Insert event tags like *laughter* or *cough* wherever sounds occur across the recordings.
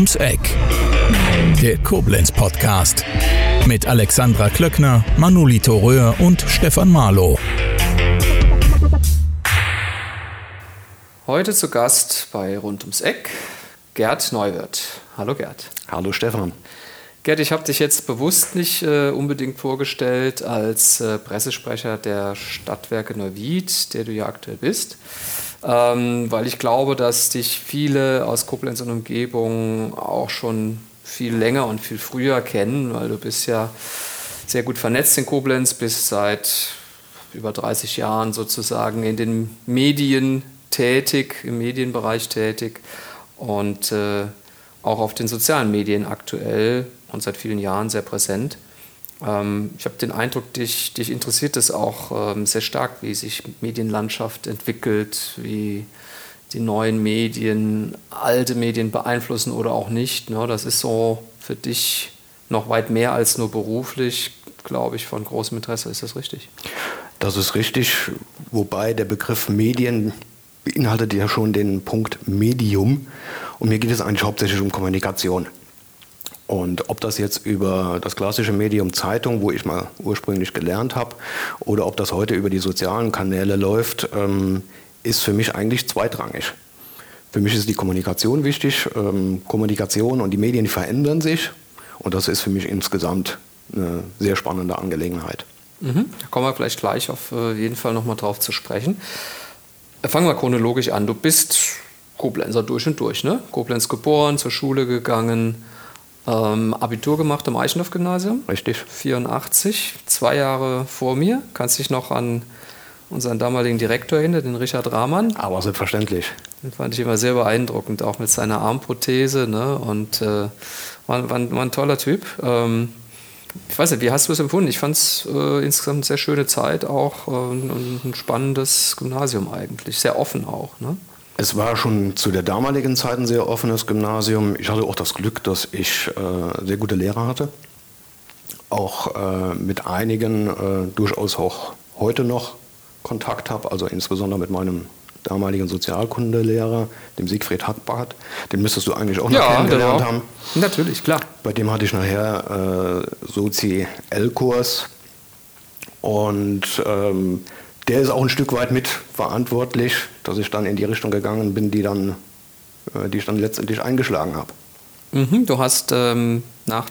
ums Eck. Der Koblenz Podcast mit Alexandra Klöckner, Manolito Röhr und Stefan Marlow. Heute zu Gast bei Rund ums Eck Gerd Neuwirth. Hallo Gerd. Hallo Stefan. Gerd, ich habe dich jetzt bewusst nicht äh, unbedingt vorgestellt als äh, Pressesprecher der Stadtwerke Neuwied, der du ja aktuell bist, ähm, weil ich glaube, dass dich viele aus Koblenz und Umgebung auch schon viel länger und viel früher kennen, weil du bist ja sehr gut vernetzt in Koblenz, bist seit über 30 Jahren sozusagen in den Medien tätig, im Medienbereich tätig und äh, auch auf den sozialen Medien aktuell und seit vielen Jahren sehr präsent. Ähm, ich habe den Eindruck, dich, dich interessiert es auch ähm, sehr stark, wie sich Medienlandschaft entwickelt, wie die neuen Medien alte Medien beeinflussen oder auch nicht. Ne? Das ist so für dich noch weit mehr als nur beruflich, glaube ich, von großem Interesse. Ist das richtig? Das ist richtig, wobei der Begriff Medien beinhaltet ja schon den Punkt Medium. Und mir geht es eigentlich hauptsächlich um Kommunikation. Und ob das jetzt über das klassische Medium Zeitung, wo ich mal ursprünglich gelernt habe, oder ob das heute über die sozialen Kanäle läuft, ähm, ist für mich eigentlich zweitrangig. Für mich ist die Kommunikation wichtig. Ähm, Kommunikation und die Medien verändern sich. Und das ist für mich insgesamt eine sehr spannende Angelegenheit. Mhm. Da kommen wir vielleicht gleich auf äh, jeden Fall nochmal drauf zu sprechen. Fangen wir chronologisch an. Du bist Koblenzer durch und durch, ne? Koblenz geboren, zur Schule gegangen, ähm, Abitur gemacht am Eichendorff-Gymnasium. Richtig. 84, zwei Jahre vor mir. Kannst dich noch an unseren damaligen Direktor erinnern, den Richard Rahmann? Aber selbstverständlich. Den fand ich immer sehr beeindruckend, auch mit seiner Armprothese. Ne? Und äh, war, war, war, ein toller Typ. Ähm, ich weiß nicht, wie hast du es empfunden? Ich fand es äh, insgesamt eine sehr schöne Zeit, auch äh, ein, ein, spannendes Gymnasium eigentlich, sehr offen auch. Ne? Es war schon zu der damaligen Zeit ein sehr offenes Gymnasium. Ich hatte auch das Glück, dass ich äh, sehr gute Lehrer hatte. Auch äh, mit einigen äh, durchaus auch heute noch Kontakt habe, also insbesondere mit meinem damaligen Sozialkundelehrer, dem Siegfried Hackbart. Den müsstest du eigentlich auch noch ja, kennengelernt genau. haben. Natürlich, klar. Bei dem hatte ich nachher äh, Sozi-L-Kurs. Und ähm, der ist auch ein Stück weit mit verantwortlich, dass ich dann in die Richtung gegangen bin, die, dann, äh, die ich dann letztendlich eingeschlagen habe. Mhm, du hast ähm, nach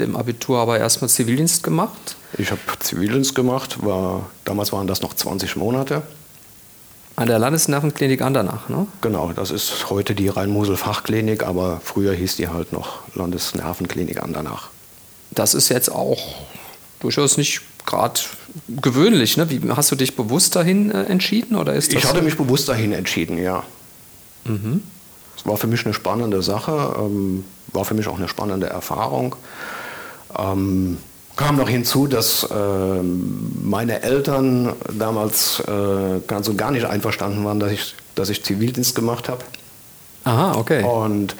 dem Abitur aber erstmal Zivildienst gemacht? Ich habe Zivildienst gemacht, war, damals waren das noch 20 Monate. An der Landesnervenklinik Andernach, ne? Genau, das ist heute die Rhein-Mosel-Fachklinik, aber früher hieß die halt noch Landesnervenklinik Andernach. Das ist jetzt auch durchaus nicht gerade gewöhnlich. Ne? Wie, hast du dich bewusst dahin äh, entschieden? Oder ist ich hatte mich bewusst dahin entschieden, ja. Mhm. Es war für mich eine spannende Sache, ähm, war für mich auch eine spannende Erfahrung. Ähm, kam noch hinzu, dass äh, meine Eltern damals äh, ganz und gar nicht einverstanden waren, dass ich, dass ich Zivildienst gemacht habe. Aha, okay. Und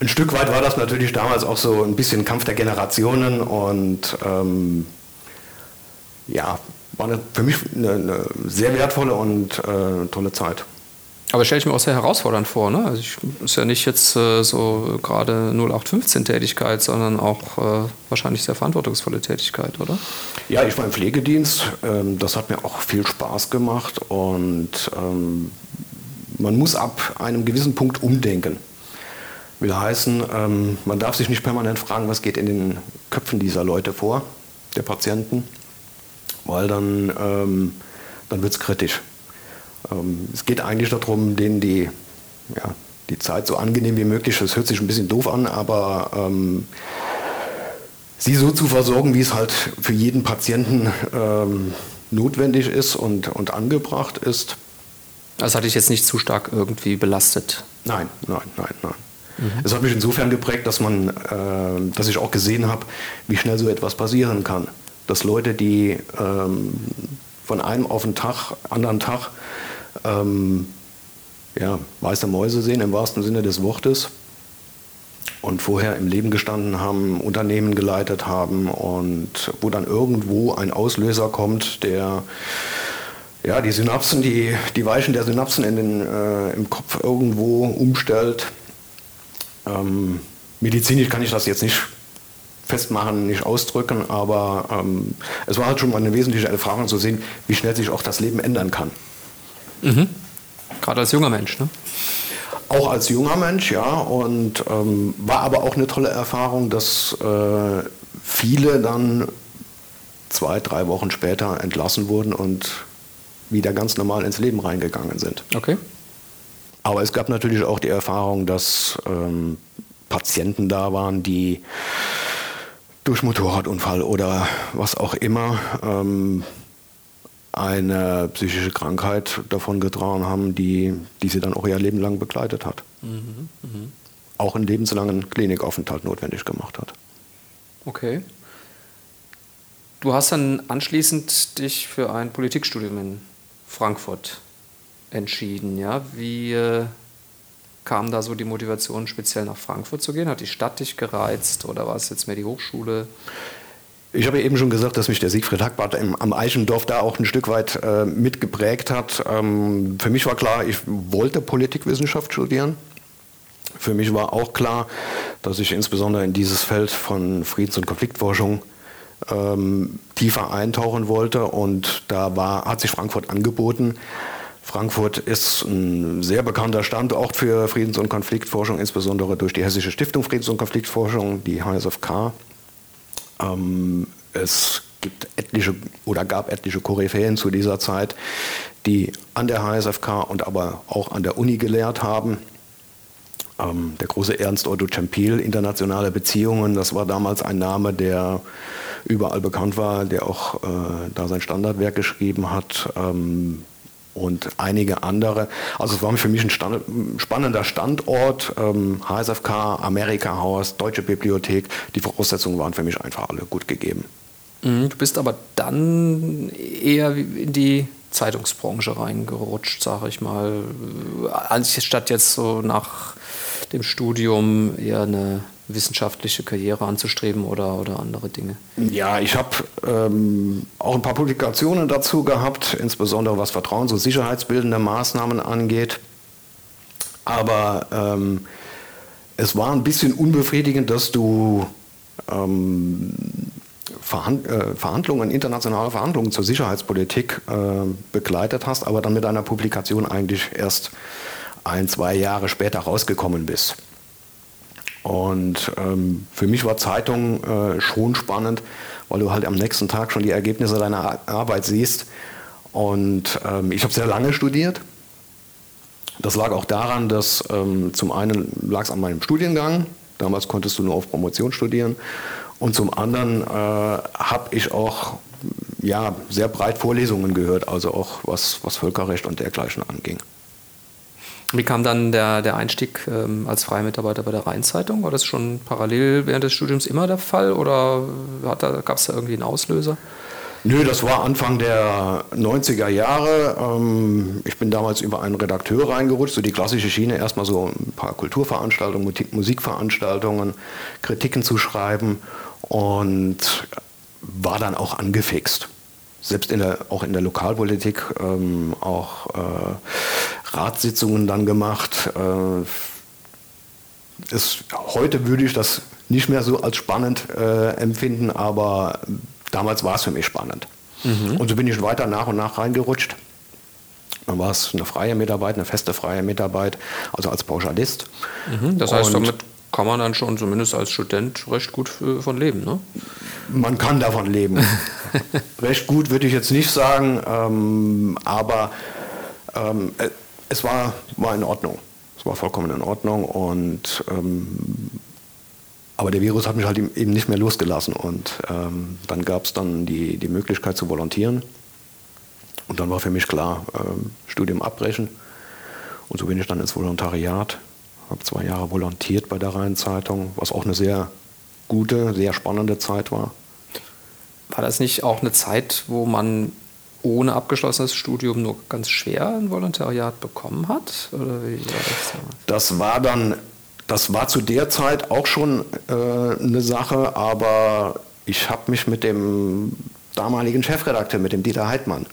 ein Stück weit war das natürlich damals auch so ein bisschen Kampf der Generationen und ähm, ja, war eine, für mich eine, eine, sehr wertvolle und äh, tolle Zeit. Aber stelle ich mir auch sehr herausfordernd vor. Ne? Also ich ist ja nicht jetzt äh, so gerade 0815-Tätigkeit, sondern auch äh, wahrscheinlich sehr verantwortungsvolle Tätigkeit, oder? Ja, ich war im Pflegedienst. Ähm, das hat mir auch viel Spaß gemacht und ähm, man muss ab einem gewissen Punkt umdenken. Will heißen, ähm, man darf sich nicht permanent fragen, was geht in den Köpfen dieser Leute vor, der Patienten weil dann, ähm, dann wird es kritisch. Ähm, es geht eigentlich darum, denen die, ja, die Zeit so angenehm wie möglich, das hört sich ein bisschen doof an, aber ähm, sie so zu versorgen, wie es halt für jeden Patienten ähm, notwendig ist und, und angebracht ist. Das hatte ich jetzt nicht zu stark irgendwie belastet. Nein, nein, nein, nein. Mhm. Es hat mich insofern geprägt, dass man, äh, dass ich auch gesehen habe, wie schnell so etwas passieren kann dass Leute, die ähm, von einem auf den Tag, anderen Tag ähm, ja, weiße Mäuse sehen, im wahrsten Sinne des Wortes, und vorher im Leben gestanden haben, Unternehmen geleitet haben und wo dann irgendwo ein Auslöser kommt, der ja, die Synapsen, die, die Weichen der Synapsen in den, äh, im Kopf irgendwo umstellt. Ähm, medizinisch kann ich das jetzt nicht festmachen, nicht ausdrücken, aber ähm, es war halt schon mal eine wesentliche Erfahrung zu sehen, wie schnell sich auch das Leben ändern kann. Mhm. Gerade als junger Mensch, ne? Auch als junger Mensch, ja. Und ähm, war aber auch eine tolle Erfahrung, dass äh, viele dann zwei, drei Wochen später entlassen wurden und wieder ganz normal ins Leben reingegangen sind. Okay. Aber es gab natürlich auch die Erfahrung, dass ähm, Patienten da waren, die durch Motorradunfall oder was auch immer ähm, eine psychische Krankheit davon getragen haben, die, die sie dann auch ihr Leben lang begleitet hat. Mhm, mh. Auch einen lebenslangen Klinikaufenthalt notwendig gemacht hat. Okay. Du hast dann anschließend dich für ein Politikstudium in Frankfurt entschieden. Ja? Wie äh, kam da so die Motivation, speziell nach Frankfurt zu gehen? Hat die Stadt dich gereizt oder war es jetzt mehr die Hochschule? Ich habe eben schon gesagt, dass mich der Siegfried Hackbart im, am Eichendorf da auch ein Stück weit äh, mitgeprägt hat. Ähm, für mich war klar, ich wollte Politikwissenschaft studieren. Für mich war auch klar, dass ich insbesondere in dieses Feld von Friedens- und Konfliktforschung ähm, tiefer eintauchen wollte. Und da war, hat sich Frankfurt angeboten. Frankfurt ist ein sehr bekannter Standort für Friedens- und Konfliktforschung, insbesondere durch die Hessische Stiftung Friedens- und Konfliktforschung, die HSFK. Ähm, es gibt etliche oder gab etliche Koryphäen zu dieser Zeit, die an der HSFK und aber auch an der Uni gelehrt haben. Ähm, der große Ernst Otto Cempil, internationale Beziehungen, das war damals ein Name, der überall bekannt war, der auch äh, da sein Standardwerk geschrieben hat. Ähm, und einige andere. Also es war für mich ein Stand, spannender Standort. Ähm, HSFK, Amerika Haus, Deutsche Bibliothek. Die Voraussetzungen waren für mich einfach alle gut gegeben. Mhm, du bist aber dann eher in die Zeitungsbranche reingerutscht, sage ich mal, anstatt jetzt so nach dem Studium eher eine wissenschaftliche Karriere anzustreben oder, oder andere Dinge? Ja, ich habe ähm, auch ein paar Publikationen dazu gehabt, insbesondere was Vertrauens- und sicherheitsbildende Maßnahmen angeht. Aber ähm, es war ein bisschen unbefriedigend, dass du ähm, Verhand äh, Verhandlungen, internationale Verhandlungen zur Sicherheitspolitik äh, begleitet hast, aber dann mit einer Publikation eigentlich erst ein, zwei Jahre später rausgekommen bist. Und ähm, für mich war Zeitung äh, schon spannend, weil du halt am nächsten Tag schon die Ergebnisse deiner Arbeit siehst. Und ähm, ich habe sehr lange studiert. Das lag auch daran, dass ähm, zum einen lag es an meinem Studiengang. Damals konntest du nur auf Promotion studieren. Und zum anderen äh, habe ich auch ja, sehr breit Vorlesungen gehört, also auch was, was Völkerrecht und dergleichen anging. Wie kam dann der, der Einstieg ähm, als freier Mitarbeiter bei der Rheinzeitung? War das schon parallel während des Studiums immer der Fall oder gab es da irgendwie einen Auslöser? Nö, das war Anfang der 90er Jahre. Ähm, ich bin damals über einen Redakteur reingerutscht, so die klassische Schiene, erstmal so ein paar Kulturveranstaltungen, Musikveranstaltungen, Kritiken zu schreiben und war dann auch angefixt selbst in der, auch in der Lokalpolitik ähm, auch äh, Ratssitzungen dann gemacht. Äh, ist, heute würde ich das nicht mehr so als spannend äh, empfinden, aber damals war es für mich spannend. Mhm. Und so bin ich weiter nach und nach reingerutscht. Dann war es eine freie Mitarbeit, eine feste freie Mitarbeit, also als Pauschalist. Mhm, das heißt, und damit kann man dann schon zumindest als Student recht gut von leben, ne? Man kann davon leben. *laughs* recht gut würde ich jetzt nicht sagen, ähm, aber ähm, es war, war in Ordnung. Es war vollkommen in Ordnung und ähm, aber der Virus hat mich halt eben nicht mehr losgelassen und ähm, dann gab es dann die, die Möglichkeit zu volontieren und dann war für mich klar, ähm, Studium abbrechen und so bin ich dann ins Volontariat, habe zwei Jahre volontiert bei der Rheinzeitung, was auch eine sehr gute, sehr spannende Zeit war. War das nicht auch eine Zeit, wo man ohne abgeschlossenes Studium nur ganz schwer ein Volontariat bekommen hat? Oder wie war das? Das war dann, das war zu der Zeit auch schon äh, eine Sache, aber ich habe mich mit dem damaligen Chefredakteur, mit dem Dieter Heidmann,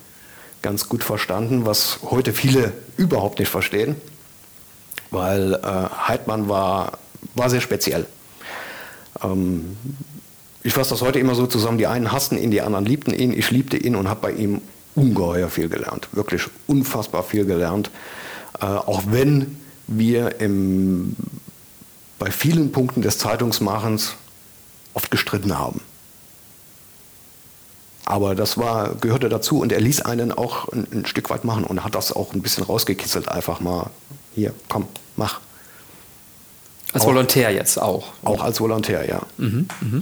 ganz gut verstanden, was heute viele überhaupt nicht verstehen, weil äh, Heidmann war war sehr speziell. Ähm, ich fasse das heute immer so zusammen, die einen hassten ihn, die anderen liebten ihn, ich liebte ihn und habe bei ihm ungeheuer viel gelernt, wirklich unfassbar viel gelernt. Äh, auch wenn wir im, bei vielen Punkten des Zeitungsmachens oft gestritten haben. Aber das war, gehörte dazu und er ließ einen auch ein, ein, Stück weit machen und hat das auch ein bisschen rausgekitzelt. Einfach mal, hier, komm, mach. Als auch, Volontär jetzt auch? Auch als Volontär, ja. Mhm, mh.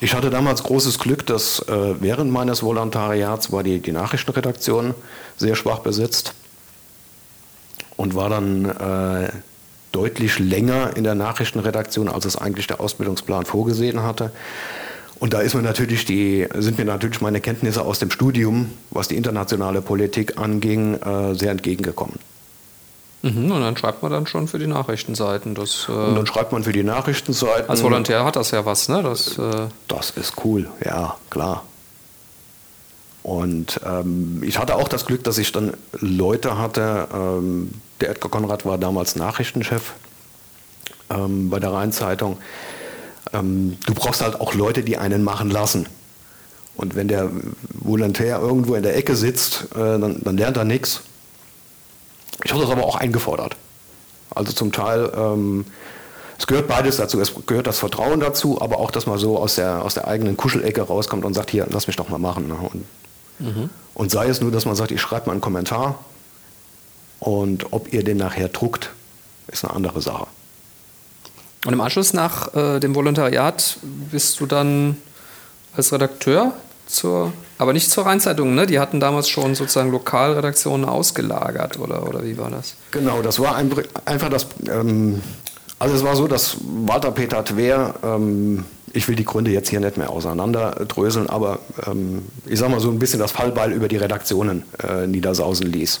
Ich hatte damals großes Glück, dass äh, während meines Volontariats war die, die Nachrichtenredaktion sehr schwach besetzt und war dann äh, deutlich länger in der Nachrichtenredaktion, als es eigentlich der Ausbildungsplan vorgesehen hatte. Und da die, sind mir natürlich meine Kenntnisse aus dem Studium, was die internationale Politik anging, äh, sehr entgegengekommen. Mhm, und dann schreibt man dann schon für die Nachrichtenseiten. Das, äh, und dann schreibt man für die Nachrichtenseiten. Als Volontär hat das ja was, ne? Das, äh das ist cool, ja, klar. Und ähm, ich hatte auch das Glück, dass ich dann Leute hatte. Ähm, der Edgar Konrad war damals Nachrichtenchef ähm, bei der Rheinzeitung. Ähm, du brauchst halt auch Leute, die einen machen lassen. Und wenn der Volontär irgendwo in der Ecke sitzt, äh, dann, dann lernt er nichts. Ich habe das aber auch eingefordert. Also zum Teil, ähm, es gehört beides dazu. Es gehört das Vertrauen dazu, aber auch, dass man so aus der, aus der eigenen Kuschelecke rauskommt und sagt, hier, lass mich doch mal machen. Ne? Und, mhm. und sei es nur, dass man sagt, ich schreibe mal einen Kommentar und ob ihr den nachher druckt, ist eine andere Sache. Und im Anschluss nach äh, dem Volontariat bist du dann als Redakteur zur, aber nicht zur Rheinzeitung, ne? Die hatten damals schon sozusagen Lokalredaktionen ausgelagert, oder, oder wie war das? Genau, das war ein, einfach das. Ähm, also es war so, dass Walter Peter Twer, ähm, ich will die Gründe jetzt hier nicht mehr auseinanderdröseln, aber ähm, ich sag mal so ein bisschen das Fallbeil über die Redaktionen äh, niedersausen ließ.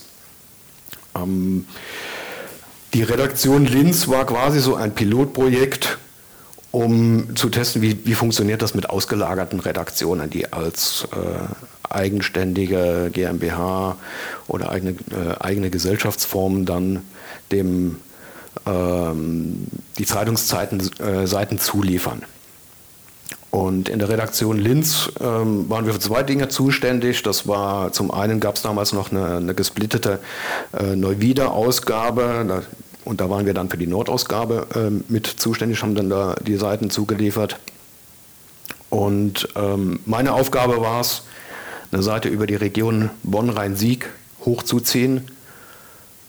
Ähm, die Redaktion Linz war quasi so ein Pilotprojekt, um zu testen, wie, wie funktioniert das mit ausgelagerten Redaktionen, die als äh, eigenständige GmbH oder eigene, äh, eigene Gesellschaftsformen dann dem ähm, die Zeitungsseiten äh, zuliefern. Und in der Redaktion Linz ähm, waren wir für zwei Dinge zuständig. Das war zum einen gab es damals noch eine, eine gesplittete äh, Neuwieder-Ausgabe. Und da waren wir dann für die Nordausgabe äh, mit zuständig, haben dann da die Seiten zugeliefert. Und ähm, meine Aufgabe war es, eine Seite über die Region Bonn-Rhein-Sieg hochzuziehen.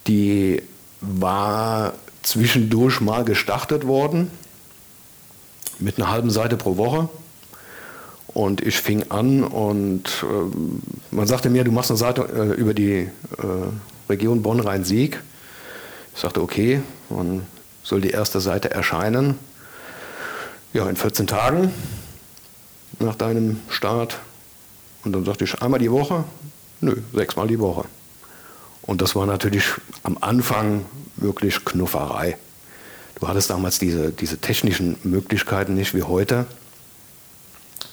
Die war zwischendurch mal gestartet worden mit einer halben Seite pro Woche. Und ich fing an und äh, man sagte mir, du machst eine Seite äh, über die äh, Region Bonn-Rhein-Sieg. Ich sagte, okay, wann soll die erste Seite erscheinen? Ja, in 14 Tagen nach deinem Start. Und dann sagte ich, einmal die Woche? Nö, sechsmal die Woche. Und das war natürlich am Anfang wirklich Knufferei. Du hattest damals diese, diese technischen Möglichkeiten nicht wie heute.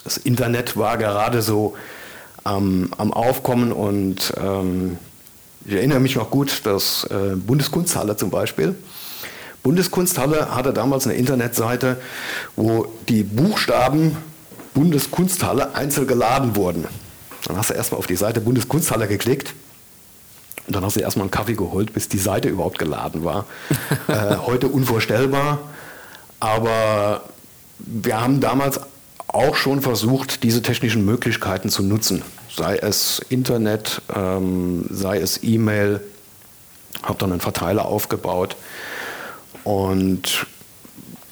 Das Internet war gerade so ähm, am Aufkommen und ähm, ich erinnere mich noch gut, dass äh, Bundeskunsthalle zum Beispiel, Bundeskunsthalle hatte damals eine Internetseite, wo die Buchstaben Bundeskunsthalle einzeln geladen wurden. Dann hast du erstmal auf die Seite Bundeskunsthalle geklickt und dann hast du erstmal einen Kaffee geholt, bis die Seite überhaupt geladen war. *laughs* äh, heute unvorstellbar. Aber wir haben damals auch schon versucht, diese technischen Möglichkeiten zu nutzen. Sei es Internet, ähm, sei es E-Mail. Habe dann einen Verteiler aufgebaut. Und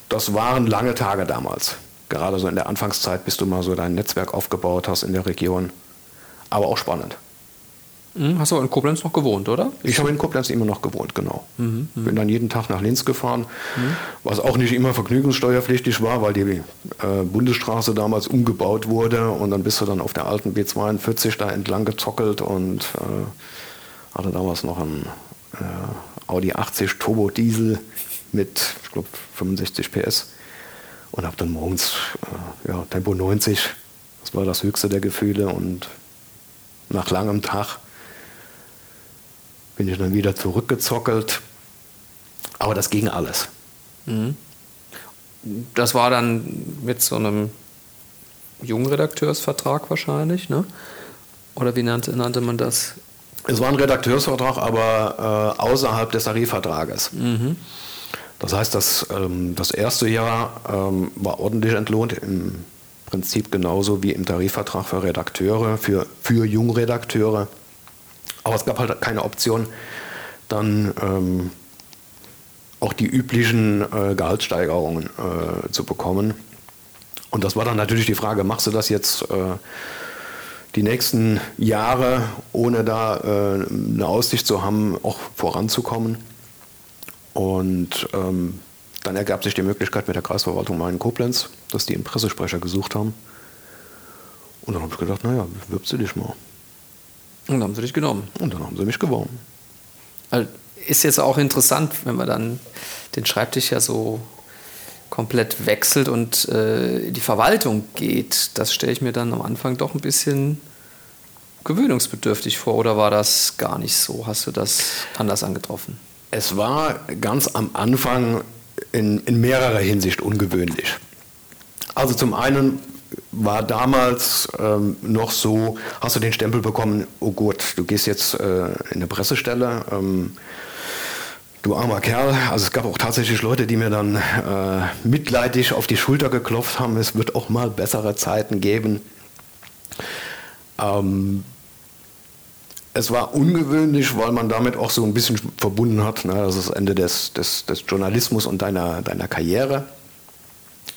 das waren lange Tage damals. Gerade so in der Anfangszeit, bis du mal so dein Netzwerk aufgebaut hast in der Region. Aber auch spannend. Mhm. Hast du in Koblenz noch gewohnt, oder? Ich habe in Koblenz immer noch gewohnt, genau. Mhm, mh. Bin dann jeden Tag nach Linz gefahren, mhm. was auch nicht immer vergnügungssteuerpflichtig war, weil die äh, Bundesstraße damals umgebaut wurde und dann bist du dann auf der alten B42 da entlang gezockelt und äh, hatte damals noch einen äh, Audi 80 Turbo Diesel mit, ich glaube, 65 PS und habe dann morgens äh, ja, Tempo 90, das war das höchste der Gefühle und nach langem Tag bin ich dann wieder zurückgezockelt. Aber das ging alles. Mhm. das war dann mit so einem Jungredakteursvertrag wahrscheinlich, ne? Oder wie nannte, nannte man das? Es war ein Redakteursvertrag, aber äh, außerhalb des Tarifvertrages. Mhm. Das heißt, das, ähm, das erste Jahr ähm, war ordentlich entlohnt, im Prinzip genauso wie im Tarifvertrag für Redakteure, für, für Jungredakteure. Aber es gab halt keine Option, dann ähm, auch die üblichen äh, Gehaltssteigerungen äh, zu bekommen. Und das war dann natürlich die Frage, machst du das jetzt äh, die nächsten Jahre, ohne da äh, eine Aussicht zu haben, auch voranzukommen? Und ähm, dann ergab sich die Möglichkeit mit der Kreisverwaltung Main Koblenz, dass die einen Pressesprecher gesucht haben. Und dann habe ich gedacht, naja, wirbst du dich mal. Und dann haben sie dich genommen. Und dann haben sie mich gewonnen. Also ist jetzt auch interessant, wenn man dann den Schreibtisch ja so komplett wechselt und äh, in die Verwaltung geht. Das stelle ich mir dann am Anfang doch ein bisschen gewöhnungsbedürftig vor. Oder war das gar nicht so? Hast du das anders angetroffen? Es war ganz am Anfang in, in mehrerer Hinsicht ungewöhnlich. Also zum einen war damals ähm, noch so, hast du den Stempel bekommen, oh gut, du gehst jetzt äh, in eine Pressestelle, ähm, du armer Kerl. Also es gab auch tatsächlich Leute, die mir dann äh, mitleidig auf die Schulter geklopft haben, es wird auch mal bessere Zeiten geben. Ähm, es war ungewöhnlich, weil man damit auch so ein bisschen verbunden hat. Ne? Das ist das Ende des, des, des Journalismus und deiner, deiner Karriere.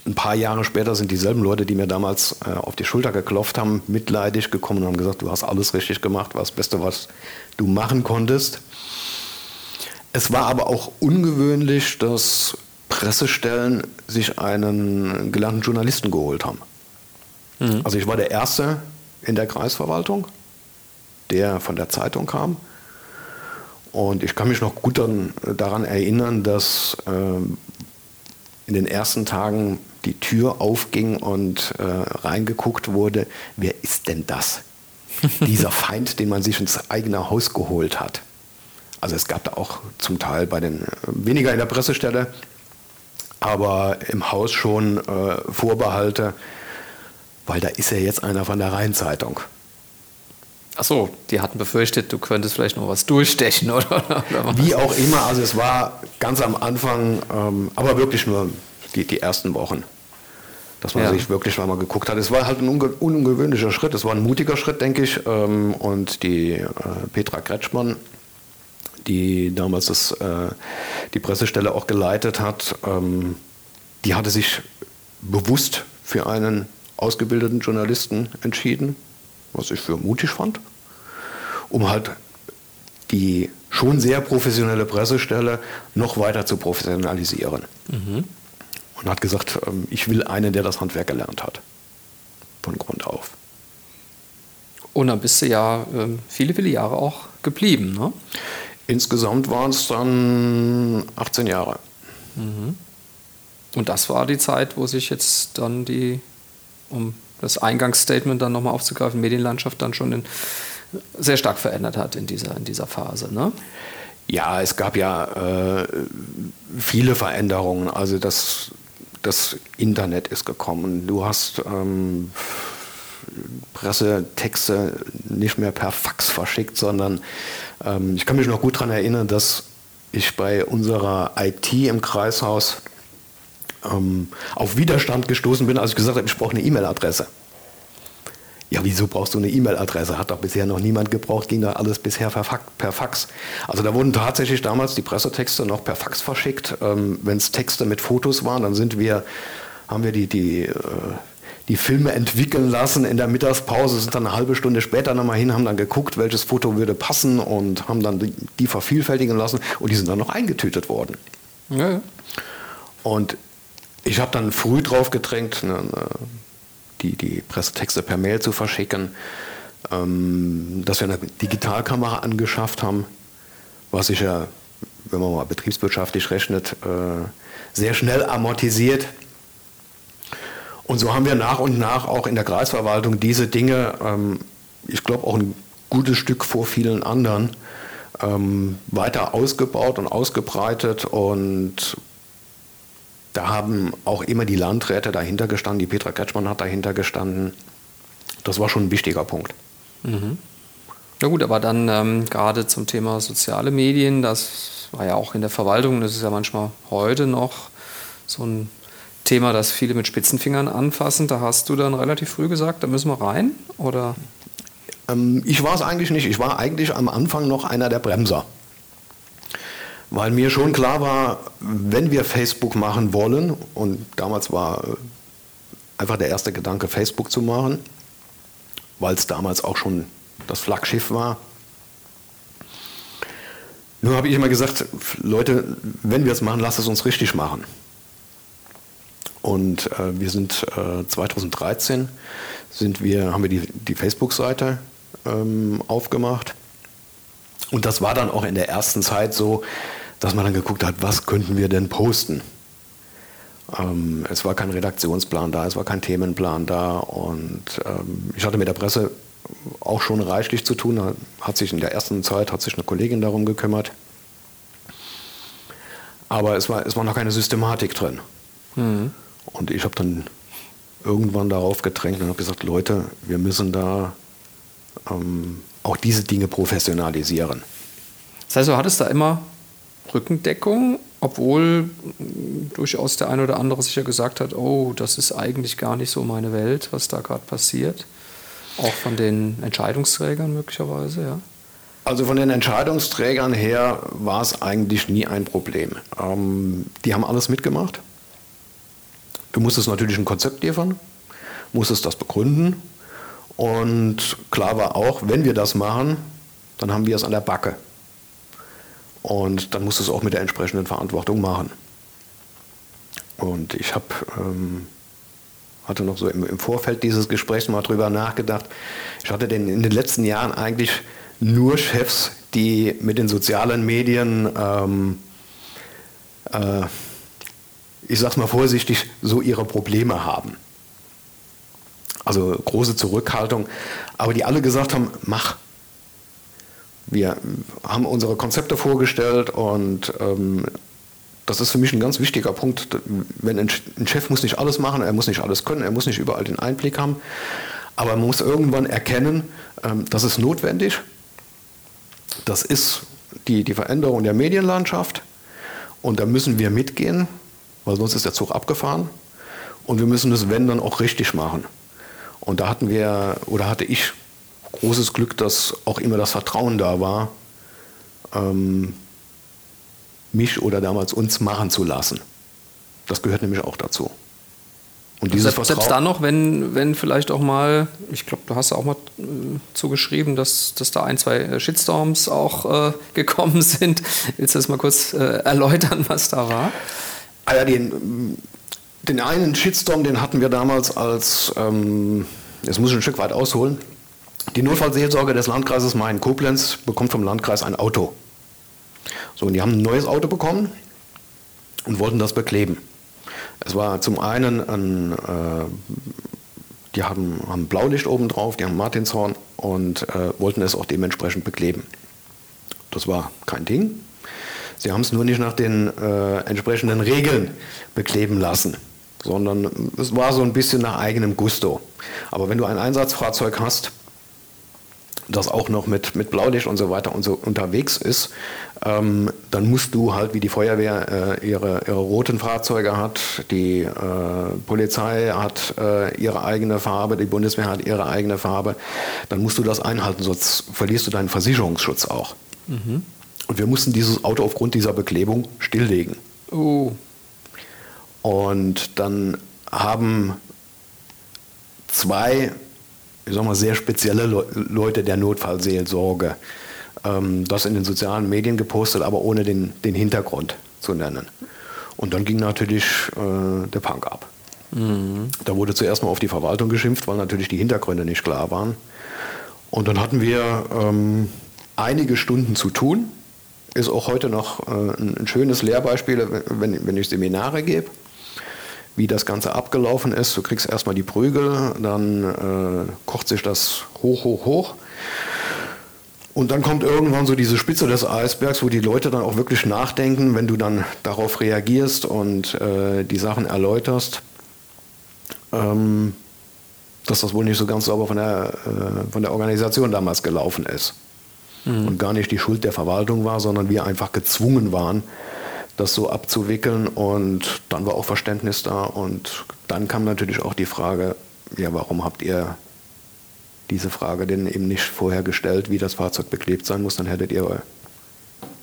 Ein paar Jahre später sind dieselben Leute, die mir damals äh, auf die Schulter geklopft haben, mitleidig gekommen und haben gesagt, du hast alles richtig gemacht, war das Beste, was du machen konntest. Es war aber auch ungewöhnlich, dass Pressestellen sich einen gelernten Journalisten geholt haben. Mhm. Also ich war der Erste in der Kreisverwaltung der von der Zeitung kam. Und ich kann mich noch gut dann, daran erinnern, dass ähm, in den ersten Tagen die Tür aufging und äh, reingeguckt wurde, wer ist denn das? Dieser *laughs* Feind, den man sich ins eigene Haus geholt hat. Also es gab da auch zum Teil bei den, äh, weniger in der Pressestelle, aber im Haus schon äh, Vorbehalte, weil da ist ja jetzt einer von der Rheinzeitung. Achso, die hatten befürchtet, du könntest vielleicht noch was durchstechen, *laughs* oder? oder Wie auch immer, also es war ganz am Anfang, ähm, aber wirklich nur die, die ersten Wochen, dass man ja. sich wirklich mal geguckt hat. Es war halt ein unge ungewöhnlicher Schritt, es war ein mutiger Schritt, denke ich. Ähm, und die äh, Petra Kretschmann, die damals das, äh, die Pressestelle auch geleitet hat, ähm, die hatte sich bewusst für einen ausgebildeten Journalisten entschieden was ich für mutig fand, um halt die schon sehr professionelle Pressestelle noch weiter zu professionalisieren. Mhm. Und hat gesagt, ähm, ich will einen, der das Handwerk gelernt hat. Von Grund auf. Und dann bist du ja ähm, viele, viele Jahre auch geblieben, ne? Insgesamt waren es dann 18 Jahre. Mhm. Und das war die Zeit, wo sich jetzt dann die, um das Eingangsstatement dann nochmal aufzugreifen, Medienlandschaft dann schon in, sehr stark verändert hat in dieser, in dieser Phase. Ne? Ja, es gab ja äh, viele Veränderungen. Also das, das Internet ist gekommen. Du hast ähm, Pressetexte nicht mehr per Fax verschickt, sondern ähm, ich kann mich noch gut daran erinnern, dass ich bei unserer IT im Kreishaus ähm, auf Widerstand gestoßen bin, als ich gesagt habe, ich brauche eine E-Mail-Adresse. Ja, wieso brauchst du eine E-Mail-Adresse? Hat doch bisher noch niemand gebraucht, ging da alles bisher per Fax. Also da wurden tatsächlich damals die Pressetexte noch per Fax verschickt. Ähm, Wenn es Texte mit Fotos waren, dann sind wir, haben wir die, die, äh, die Filme entwickeln lassen in der Mittagspause, sind dann eine halbe Stunde später nochmal hin, haben dann geguckt, welches Foto würde passen und haben dann die, die vervielfältigen lassen und die sind dann noch eingetütet worden. Ja. Und ich habe dann früh drauf gedrängt, ne, ne, die, die Pressetexte per Mail zu verschicken, ähm, dass wir eine Digitalkamera angeschafft haben, was sich ja, wenn man mal betriebswirtschaftlich rechnet, äh, sehr schnell amortisiert. Und so haben wir nach und nach auch in der Kreisverwaltung diese Dinge, ähm, ich glaube auch ein gutes Stück vor vielen anderen, ähm, weiter ausgebaut und ausgebreitet und da haben auch immer die Landräte dahinter gestanden, die Petra Kretschmann hat dahinter gestanden. Das war schon ein wichtiger Punkt. Mhm. Na gut, aber dann ähm, gerade zum Thema soziale Medien, das war ja auch in der Verwaltung, das ist ja manchmal heute noch so ein Thema, das viele mit Spitzenfingern anfassen. Da hast du dann relativ früh gesagt, da müssen wir rein? Oder? Ähm, ich war es eigentlich nicht. Ich war eigentlich am Anfang noch einer der Bremser. Weil mir schon klar war, wenn wir Facebook machen wollen, und damals war äh, einfach der erste Gedanke, Facebook zu machen, weil es damals auch schon das Flaggschiff war. Nur habe ich immer gesagt, Leute, wenn wir es machen, lasst es uns richtig machen. Und äh, wir sind äh, 2013 sind wir, haben wir die, die Facebook-Seite ähm, aufgemacht. Und das war dann auch in der ersten Zeit so, dass man dann geguckt hat, was könnten wir denn posten. Ähm, es war kein Redaktionsplan da, es war kein Themenplan da und ähm, ich hatte mit der Presse auch schon reichlich zu tun. Da hat sich in der ersten Zeit hat sich eine Kollegin darum gekümmert. Aber es war, es war noch keine Systematik drin. Mhm. Und ich habe dann irgendwann darauf gedrängt und habe gesagt, Leute, wir müssen da ähm, auch diese Dinge professionalisieren. Das heißt, du hattest da immer Rückendeckung, obwohl durchaus der eine oder andere sicher gesagt hat, oh, das ist eigentlich gar nicht so meine Welt, was da gerade passiert. Auch von den Entscheidungsträgern möglicherweise, ja? Also von den Entscheidungsträgern her war es eigentlich nie ein Problem. Ähm, die haben alles mitgemacht. Du musstest natürlich ein Konzept liefern, musstest das begründen. Und klar war auch, wenn wir das machen, dann haben wir es an der Backe. Und dann musst du es auch mit der entsprechenden Verantwortung machen. Und ich habe ähm, hatte noch so im, im, Vorfeld dieses Gesprächs mal drüber nachgedacht. Ich hatte den, in den letzten Jahren eigentlich nur Chefs, die mit den sozialen Medien, ähm, äh, ich sag's mal vorsichtig, so ihre Probleme haben. Also große Zurückhaltung, aber die alle gesagt haben, mach. Wir haben unsere Konzepte vorgestellt und ähm, das ist für mich ein ganz wichtiger Punkt. Wenn ein, Chef muss nicht alles machen, er muss nicht alles können, er muss nicht überall den Einblick haben, aber man muss irgendwann erkennen, ähm, das ist notwendig. Das ist die, die Veränderung der Medienlandschaft und da müssen wir mitgehen, weil sonst ist der Zug abgefahren und wir müssen es, wenn, dann auch richtig machen. Und da hatten wir, oder hatte ich großes Glück, dass auch immer das Vertrauen da war, ähm, mich oder damals uns machen zu lassen. Das gehört nämlich auch dazu. Und dieses selbst, selbst dann noch, wenn, wenn vielleicht auch mal, ich glaube, du hast auch mal äh, zugeschrieben, dass, dass da ein, zwei äh, Shitstorms auch äh, *laughs* gekommen sind. Willst du das mal kurz äh, erläutern, was da war? Ah ja, den, den einen Shitstorm, den hatten wir damals als, ähm, jetzt muss ich ein Stück weit ausholen, die Notfallseelsorge des Landkreises Main-Koblenz bekommt vom Landkreis ein Auto. So, und die haben ein neues Auto bekommen und wollten das bekleben. Es war zum einen ein, äh, die haben, haben Blaulicht oben drauf, die haben Martinshorn und äh, wollten es auch dementsprechend bekleben. Das war kein Ding. Sie haben es nur nicht nach den äh, entsprechenden Regeln bekleben lassen, sondern es war so ein bisschen nach eigenem Gusto. Aber wenn du ein Einsatzfahrzeug hast, das auch noch mit, mit Blaulicht und so weiter und so unterwegs ist, ähm, dann musst du halt, wie die Feuerwehr äh, ihre, ihre roten Fahrzeuge hat, die äh, Polizei hat äh, ihre eigene Farbe, die Bundeswehr hat ihre eigene Farbe, dann musst du das einhalten, sonst verlierst du deinen Versicherungsschutz auch. Mhm. Und wir mussten dieses Auto aufgrund dieser Beklebung stilllegen. Oh. Und dann haben zwei ich sag mal, sehr spezielle Le Leute der Notfallseelsorge. Ähm, das in den sozialen Medien gepostet, aber ohne den, den Hintergrund zu nennen. Und dann ging natürlich äh, der Punk ab. Mhm. Da wurde zuerst mal auf die Verwaltung geschimpft, weil natürlich die Hintergründe nicht klar waren. Und dann hatten wir ähm, einige Stunden zu tun. Ist auch heute noch äh, ein, schönes Lehrbeispiel, wenn, wenn ich Seminare gebe wie das Ganze abgelaufen ist. Du kriegst erstmal die Prügel, dann äh, kocht sich das hoch, hoch, hoch. Und dann kommt irgendwann so diese Spitze des Eisbergs, wo die Leute dann auch wirklich nachdenken, wenn du dann darauf reagierst und äh, die Sachen erläuterst, ähm, dass das wohl nicht so ganz sauber von der, äh, von der Organisation damals gelaufen ist. Mhm. Und gar nicht die Schuld der Verwaltung war, sondern wir einfach gezwungen waren, das so abzuwickeln. Und dann war auch Verständnis da. Und dann kam natürlich auch die Frage, ja, warum habt ihr diese Frage denn eben nicht vorher gestellt, wie das Fahrzeug beklebt sein muss, dann hättet ihr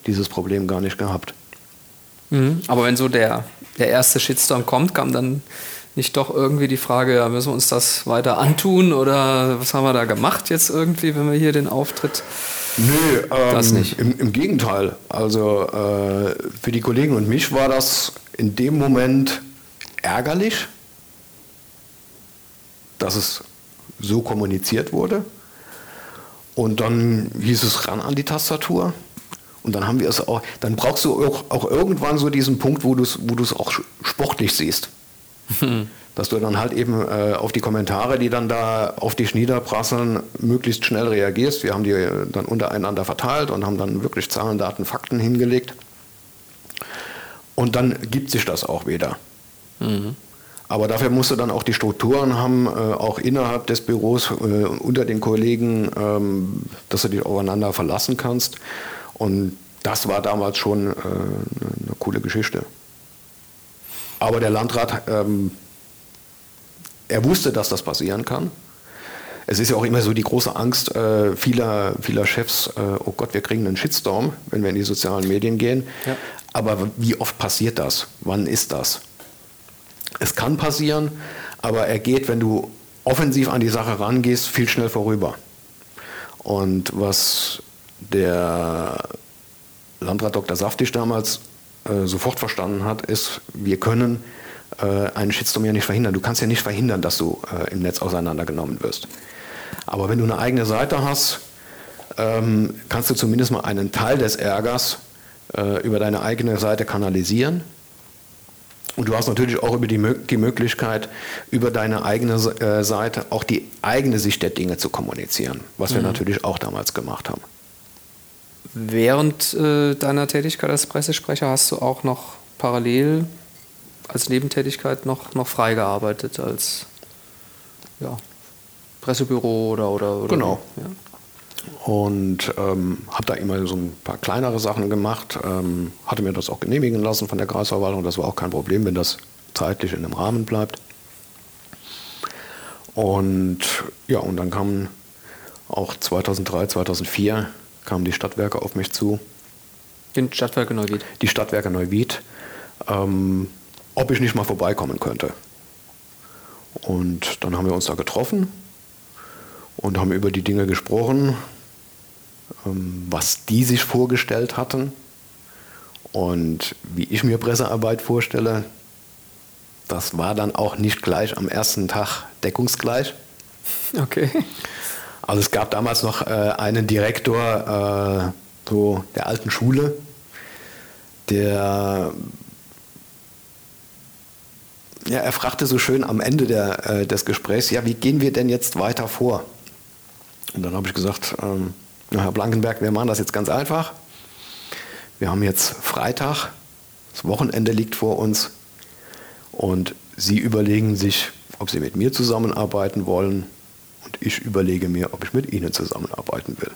dieses Problem gar nicht gehabt. Mhm. Aber wenn so der, der erste Shitstorm kommt, kam dann nicht doch irgendwie die Frage, ja, müssen wir uns das weiter antun oder was haben wir da gemacht jetzt irgendwie, wenn wir hier den Auftritt? Nö, ähm, das nicht. Im, Im, Gegenteil. Also äh, für die Kollegen und mich war das in dem Moment ärgerlich, dass es so kommuniziert wurde. Und dann hieß es ran an die Tastatur. Und dann haben wir es auch, dann brauchst du auch, auch irgendwann so diesen Punkt, wo du es wo auch sportlich siehst. Dass du dann halt eben äh, auf die Kommentare, die dann da auf dich niederprasseln, möglichst schnell reagierst. Wir haben die äh, dann untereinander verteilt und haben dann wirklich Zahlen, Daten, Fakten hingelegt. Und dann gibt sich das auch wieder. Mhm. Aber dafür musst du dann auch die Strukturen haben, äh, auch innerhalb des Büros, äh, unter den Kollegen, ähm, dass du dich aufeinander verlassen kannst. Und das war damals schon äh, eine coole Geschichte. Aber der Landrat, ähm, er wusste, dass das passieren kann. Es ist ja auch immer so die große Angst äh, vieler, vieler Chefs, äh, oh Gott, wir kriegen einen Shitstorm, wenn wir in die sozialen Medien gehen. Ja. Aber wie oft passiert das? Wann ist das? Es kann passieren, aber er geht, wenn du offensiv an die Sache rangehst, viel schnell vorüber. Und was der Landrat Dr. Saftig damals äh, sofort verstanden hat, ist, wir können äh, einen Shitstorm ja nicht verhindern. Du kannst ja nicht verhindern, dass du äh, im Netz auseinandergenommen wirst. Aber wenn du eine eigene Seite hast, ähm, kannst du zumindest mal einen Teil des Ärgers äh, über deine eigene Seite kanalisieren und du hast natürlich auch über die, die Möglichkeit, über deine eigene äh, Seite auch die eigene Sicht der Dinge zu kommunizieren, was mhm. wir natürlich auch damals gemacht haben. Während äh, deiner Tätigkeit als Pressesprecher hast du auch noch parallel als Nebentätigkeit noch, noch frei gearbeitet als ja, Pressebüro oder, oder, oder Genau. Ja und ähm, habe da immer so ein paar kleinere Sachen gemacht, ähm, hatte mir das auch genehmigen lassen von der Kreisverwaltung, das war auch kein Problem, wenn das zeitlich in dem Rahmen bleibt. Und ja, und dann kamen auch 2003, 2004 kamen die Stadtwerke auf mich zu. Die Stadtwerke Neuwied? Die Stadtwerke Neuwied, ähm, ob ich nicht mal vorbeikommen könnte. Und dann haben wir uns da getroffen und haben über die Dinge gesprochen, ähm, was die sich vorgestellt hatten und wie ich mir Pressearbeit vorstelle. Das war dann auch nicht gleich am ersten Tag deckungsgleich. Okay. Also es gab damals noch äh, einen Direktor äh, so der alten Schule, der ja, er fragte so schön am Ende der, äh, des Gesprächs, ja, wie gehen wir denn jetzt weiter vor? Und dann habe ich gesagt, ähm, Herr Blankenberg, wir machen das jetzt ganz einfach. Wir haben jetzt Freitag, das Wochenende liegt vor uns und Sie überlegen sich, ob Sie mit mir zusammenarbeiten wollen und ich überlege mir, ob ich mit Ihnen zusammenarbeiten will.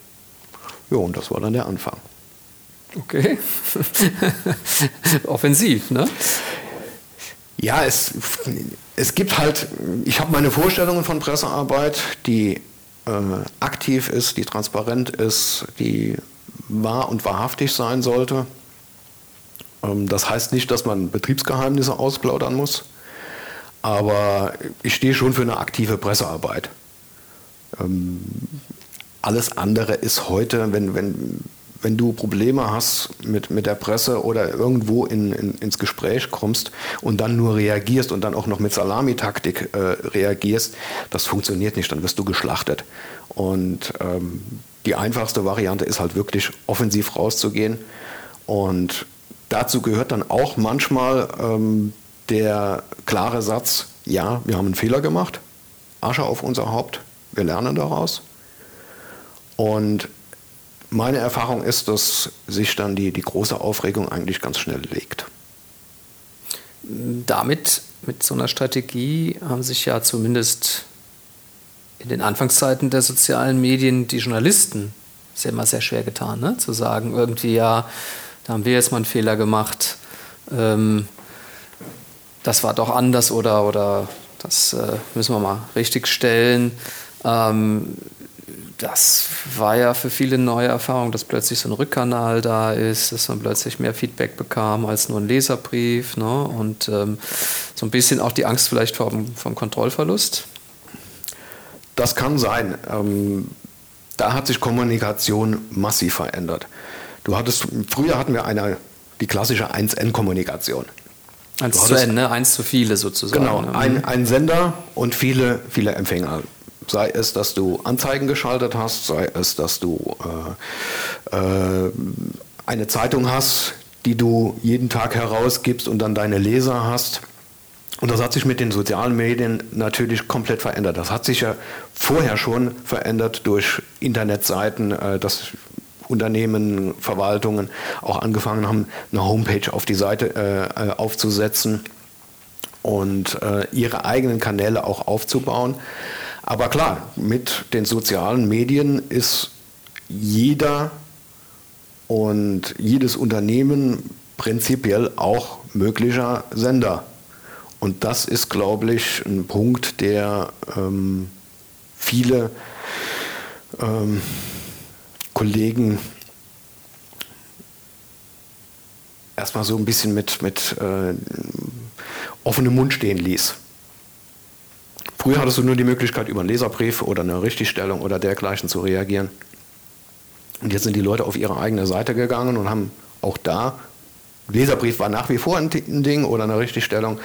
Ja, und das war dann der Anfang. Okay. *laughs* Offensiv, ne? Ja, es, es gibt halt, ich habe meine Vorstellungen von Pressearbeit, die äh, aktiv ist, die transparent ist, die wahr und wahrhaftig sein sollte. Ähm, das heißt nicht, dass man Betriebsgeheimnisse ausplaudern muss, aber ich stehe schon für eine aktive Pressearbeit. Ähm, alles andere ist heute, wenn, wenn, wenn du Probleme hast mit, mit der Presse oder irgendwo in, in, ins Gespräch kommst und dann nur reagierst und dann auch noch mit Salamitaktik äh, reagierst, das funktioniert nicht, dann wirst du geschlachtet. Und ähm, die einfachste Variante ist halt wirklich offensiv rauszugehen. Und dazu gehört dann auch manchmal ähm, der klare Satz, ja, wir haben einen Fehler gemacht, Asche auf unser Haupt, wir lernen daraus. Und meine Erfahrung ist, dass sich dann die, die große Aufregung eigentlich ganz schnell legt. Damit, mit so einer Strategie, haben sich ja zumindest in den Anfangszeiten der sozialen Medien die Journalisten sehr immer sehr schwer getan, ne? zu sagen, irgendwie ja, da haben wir jetzt mal einen Fehler gemacht, ähm, das war doch anders oder, oder das äh, müssen wir mal richtig stellen. Ähm, das war ja für viele eine neue Erfahrung, dass plötzlich so ein Rückkanal da ist, dass man plötzlich mehr Feedback bekam als nur ein Leserbrief ne? und ähm, so ein bisschen auch die Angst vielleicht vom, vom Kontrollverlust. Das kann sein. Ähm, da hat sich Kommunikation massiv verändert. Du hattest, früher hatten wir eine, die klassische 1N-Kommunikation. 1 zu N, ne? 1 zu viele sozusagen. Genau, ne? ein, ein Sender und viele, viele Empfänger sei es, dass du Anzeigen geschaltet hast, sei es, dass du äh, äh, eine Zeitung hast, die du jeden Tag herausgibst und dann deine Leser hast. Und das hat sich mit den sozialen Medien natürlich komplett verändert. Das hat sich ja vorher schon verändert durch Internetseiten, äh, dass Unternehmen, Verwaltungen auch angefangen haben, eine Homepage auf die Seite äh, aufzusetzen und äh, ihre eigenen Kanäle auch aufzubauen. Aber klar, mit den sozialen Medien ist jeder und jedes Unternehmen prinzipiell auch möglicher Sender. Und das ist, glaube ich, ein Punkt, der ähm, viele ähm, Kollegen erstmal so ein bisschen mit, mit äh, offenem Mund stehen ließ. Früher hattest du nur die Möglichkeit, über einen Leserbrief oder eine Richtigstellung oder dergleichen zu reagieren. Und jetzt sind die Leute auf ihre eigene Seite gegangen und haben auch da, Leserbrief war nach wie vor ein Ding oder eine Richtigstellung,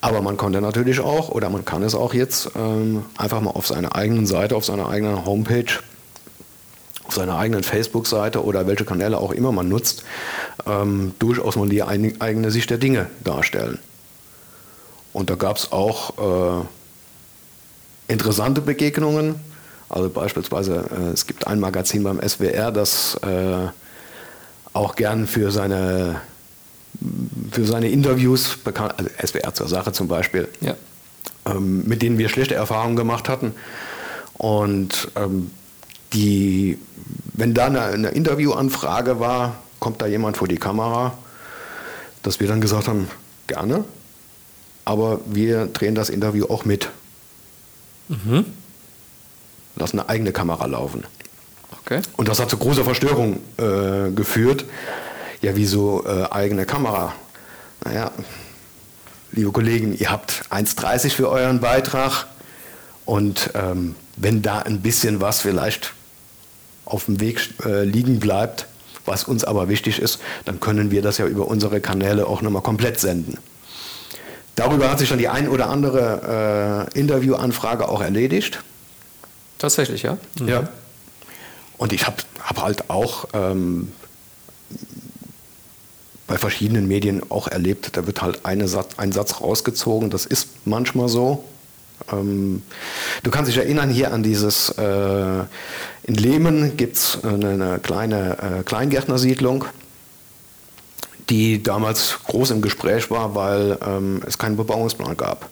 aber man konnte natürlich auch, oder man kann es auch jetzt, ähm, einfach mal auf seiner eigenen Seite, auf seiner eigenen Homepage, auf seiner eigenen Facebook-Seite oder welche Kanäle auch immer man nutzt, ähm, durchaus mal die eigene Sicht der Dinge darstellen. Und da gab es auch äh, interessante Begegnungen. Also beispielsweise, äh, es gibt ein Magazin beim SWR, das äh, auch gern für seine, für seine Interviews bekannt, also SWR zur Sache zum Beispiel, ja. ähm, mit denen wir schlechte Erfahrungen gemacht hatten. Und ähm, die, wenn da eine, eine Interviewanfrage war, kommt da jemand vor die Kamera, dass wir dann gesagt haben, gerne, aber wir drehen das Interview auch mit. Mhm. Lassen eine eigene Kamera laufen. Okay. Und das hat zu großer Verstörung äh, geführt. Ja, wieso äh, eigene Kamera? Naja, liebe Kollegen, ihr habt 1,30 für euren Beitrag und ähm, wenn da ein bisschen was vielleicht auf dem Weg äh, liegen bleibt, was uns aber wichtig ist, dann können wir das ja über unsere Kanäle auch nochmal komplett senden. Darüber hat sich dann die ein oder andere äh, Interviewanfrage auch erledigt. Tatsächlich, ja. Mhm. Ja. Und ich habe hab halt auch ähm, bei verschiedenen Medien auch erlebt, da wird halt eine Satz, ein Satz rausgezogen. Das ist manchmal so. Ähm, du kannst dich erinnern hier an dieses, äh, in Lehmen gibt es eine, eine, kleine äh, Kleingärtnersiedlung die damals groß im Gespräch war, weil ähm, es keinen Bebauungsplan gab.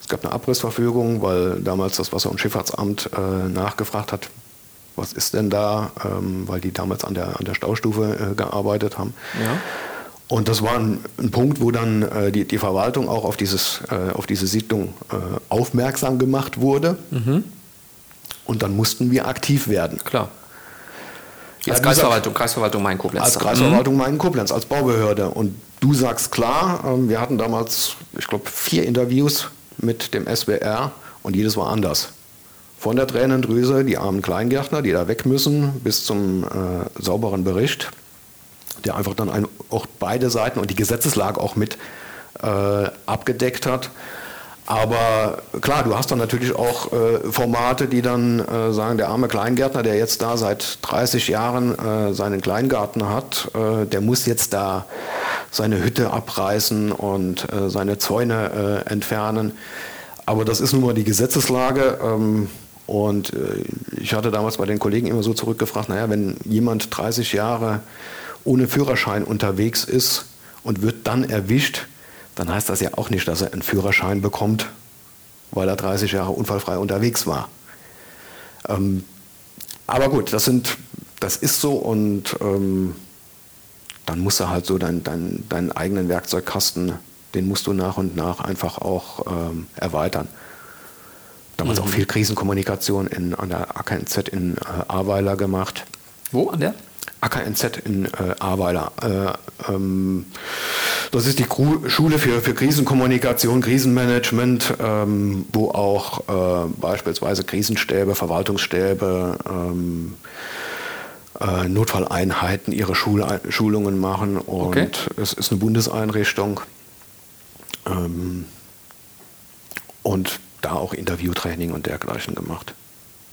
Es gab eine Abrissverfügung, weil damals das Wasser- und Schifffahrtsamt äh, nachgefragt hat, was ist denn da, ähm, weil die damals an der, an der Staustufe äh, gearbeitet haben. Ja. Und das war ein, ein Punkt, wo dann äh, die, die Verwaltung auch auf, dieses, äh, auf diese Siedlung äh, aufmerksam gemacht wurde. Mhm. Und dann mussten wir aktiv werden. Klar. Als Kreisverwaltung, Kreisverwaltung Main-Koblenz. Als Kreisverwaltung mhm. Main-Koblenz, als Baubehörde. Und du sagst klar, ähm, wir hatten damals, ich glaube, vier Interviews mit dem SWR und jedes war anders. Von der Tränendrüse, die armen Kleingärtner, die da weg müssen, bis zum äh, sauberen Bericht, der einfach dann ein, auch beide Seiten und die Gesetzeslage auch mit äh, abgedeckt hat. Aber klar, du hast dann natürlich auch äh, Formate, die dann äh, sagen, der arme Kleingärtner, der jetzt da seit 30 Jahren äh, seinen Kleingarten hat, äh, der muss jetzt da seine Hütte abreißen und äh, seine Zäune äh, entfernen. Aber das ist nun mal die Gesetzeslage. Ähm, Und ich hatte damals bei den Kollegen immer so zurückgefragt, naja, wenn jemand 30 Jahre ohne Führerschein unterwegs ist und wird dann erwischt, dann heißt das ja auch nicht, dass er einen Führerschein bekommt, weil er 30 Jahre unfallfrei unterwegs war. Ähm, aber gut, das, sind, das ist so und ähm, dann musst du halt so dein, dein, deinen eigenen Werkzeugkasten, den musst du nach und nach einfach auch ähm, erweitern. Damals mhm. auch viel Krisenkommunikation in, an der AKNZ in äh, Ahrweiler gemacht. Wo an der? AKNZ in äh, Ahrweiler. Äh, ähm, das ist die Schule für, für Krisenkommunikation, Krisenmanagement, ähm, wo auch äh, beispielsweise Krisenstäbe, Verwaltungsstäbe, ähm, äh, Notfalleinheiten ihre Schul Schulungen machen. Und okay. es ist eine Bundeseinrichtung. Ähm, und da auch Interviewtraining und dergleichen gemacht.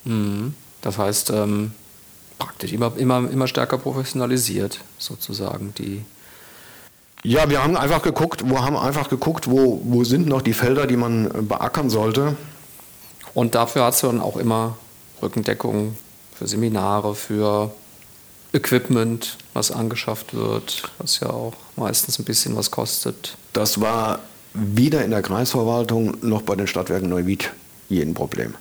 Mhm. Das heißt, ähm, praktisch immer, immer, immer stärker professionalisiert, sozusagen, die. Ja, wir haben einfach geguckt, wo haben einfach geguckt, wo, wo sind noch die Felder, die man beackern sollte. Und dafür hast du dann auch immer Rückendeckung für Seminare, für Equipment, was angeschafft wird, was ja auch meistens ein bisschen was kostet. Das war weder in der Kreisverwaltung noch bei den Stadtwerken Neuwied jeden Problem.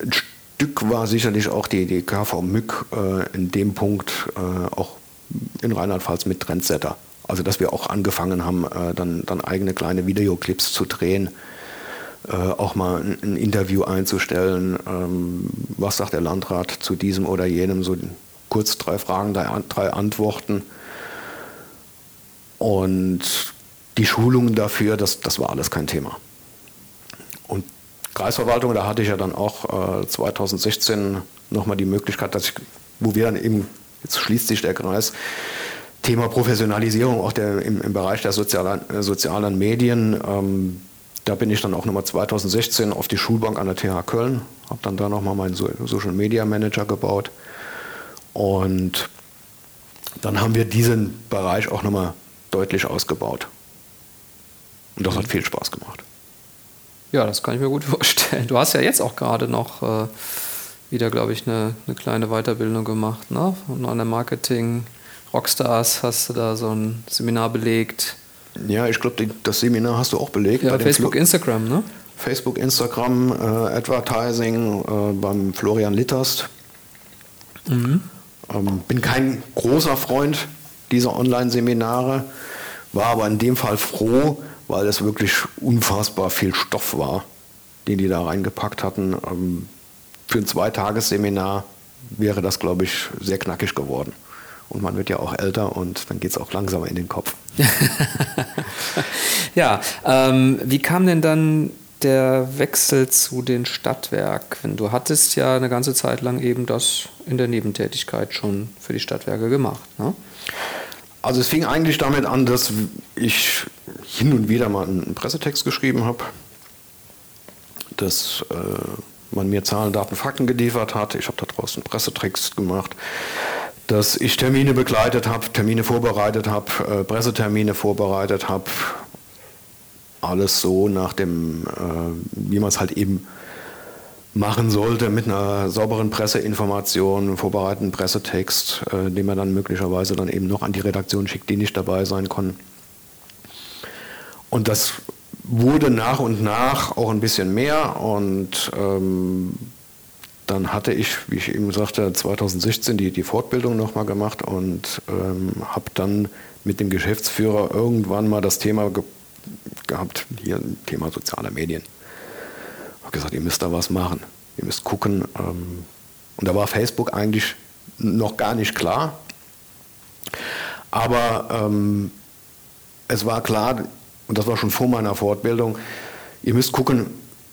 Ein Stück war sicherlich auch die, die KV Mück äh, in dem Punkt äh, auch in Rheinland-Pfalz mit Trendsetter. Also dass wir auch angefangen haben, äh, dann, dann eigene kleine Videoclips zu drehen, äh, auch mal ein, ein, Interview einzustellen, ähm, was sagt der Landrat zu diesem oder jenem, so kurz drei Fragen, drei, drei Antworten. Und die Schulungen dafür, das, das war alles kein Thema. Und Kreisverwaltung, da hatte ich ja dann auch äh, 2016 nochmal die Möglichkeit, dass ich, wo wir dann eben, jetzt schließt sich der Kreis, Thema Professionalisierung auch der, im, im Bereich der sozialen, äh, sozialen Medien. Ähm, da bin ich dann auch nochmal 2016 auf die Schulbank an der TH Köln, habe dann da nochmal meinen Social Media Manager gebaut. Und dann haben wir diesen Bereich auch nochmal deutlich ausgebaut. Und das hat viel Spaß gemacht. Ja, das kann ich mir gut *laughs* vorstellen. Du hast ja jetzt auch gerade noch äh, wieder, glaube ich, eine, eine, kleine Weiterbildung gemacht. Ne? Und an der Marketing Rockstars hast du da so ein Seminar belegt. Ja, ich glaube, das Seminar hast du auch belegt. Ja, Facebook, Flo Instagram, ne? Facebook, Instagram, äh, Advertising äh, beim Florian Litterst. Mhm. Ähm, bin kein großer Freund dieser Online-Seminare, war aber in dem Fall froh, weil es wirklich unfassbar viel Stoff war, den die da reingepackt hatten. Ähm, für ein Zweitagesseminar wäre das, glaube ich, sehr knackig geworden. Und man wird ja auch älter und dann geht es auch langsamer in den Kopf. *laughs* ja, ähm, wie kam denn dann der Wechsel zu den Stadtwerken? Du hattest ja eine ganze Zeit lang eben das in der Nebentätigkeit schon für die Stadtwerke gemacht. Ne? Also es fing eigentlich damit an, dass ich hin und wieder mal einen Pressetext geschrieben habe, dass äh, man mir Zahlen, Daten, Fakten geliefert hat. Ich habe da draußen einen Pressetext gemacht, dass ich Termine begleitet habe, Termine vorbereitet habe, äh, Pressetermine vorbereitet habe. Alles so nach dem, äh, wie man es halt eben machen sollte mit einer sauberen Presseinformation, vorbereiteten Pressetext, äh, den man dann möglicherweise dann eben noch an die Redaktion schickt, die nicht dabei sein können. Und das wurde nach und nach auch ein bisschen mehr und ähm, dann hatte ich, wie ich eben sagte, 2016 die, die Fortbildung nochmal gemacht und ähm, habe dann mit dem Geschäftsführer irgendwann mal das Thema ge gehabt, hier Thema soziale Medien habe gesagt, ihr müsst da was machen. Ihr müsst gucken. Ähm, und da war Facebook eigentlich noch gar nicht klar. Aber ähm, es war klar, und das war schon vor meiner Fortbildung, ihr müsst gucken,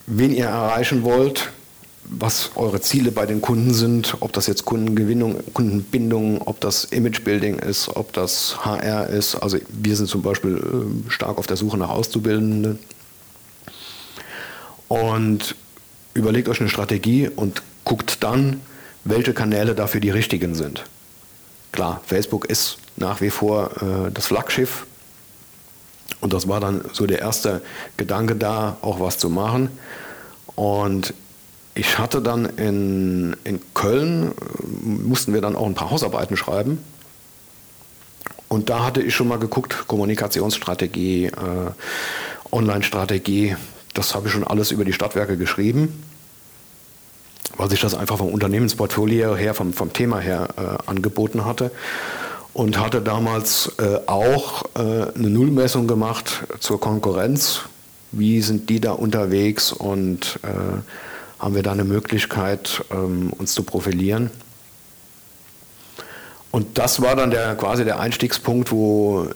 wen ihr erreichen wollt, was eure Ziele bei den Kunden sind, ob das jetzt Kundengewinnung, Kundenbindung, ob das Imagebuilding ist, ob das HR ist. Also wir sind zum Beispiel äh, stark auf der Suche nach Auszubildenden. Und überlegt euch eine Strategie und guckt dann, welche Kanäle dafür die richtigen sind. Klar, Facebook ist nach wie vor äh, das Flaggschiff. Und das war dann so der erste Gedanke da, auch was zu machen. Und ich hatte dann in, in Köln, mussten wir dann auch ein paar Hausarbeiten schreiben. Und da hatte ich schon mal geguckt, Kommunikationsstrategie, äh, Online-Strategie, das habe ich schon alles über die Stadtwerke geschrieben, weil sich das einfach vom Unternehmensportfolio her, vom, vom Thema her äh, angeboten hatte. Und hatte damals äh, auch äh, eine Nullmessung gemacht zur Konkurrenz. Wie sind die da unterwegs und äh, haben wir da eine Möglichkeit, ähm, uns zu profilieren. Und das war dann der, quasi der Einstiegspunkt, wo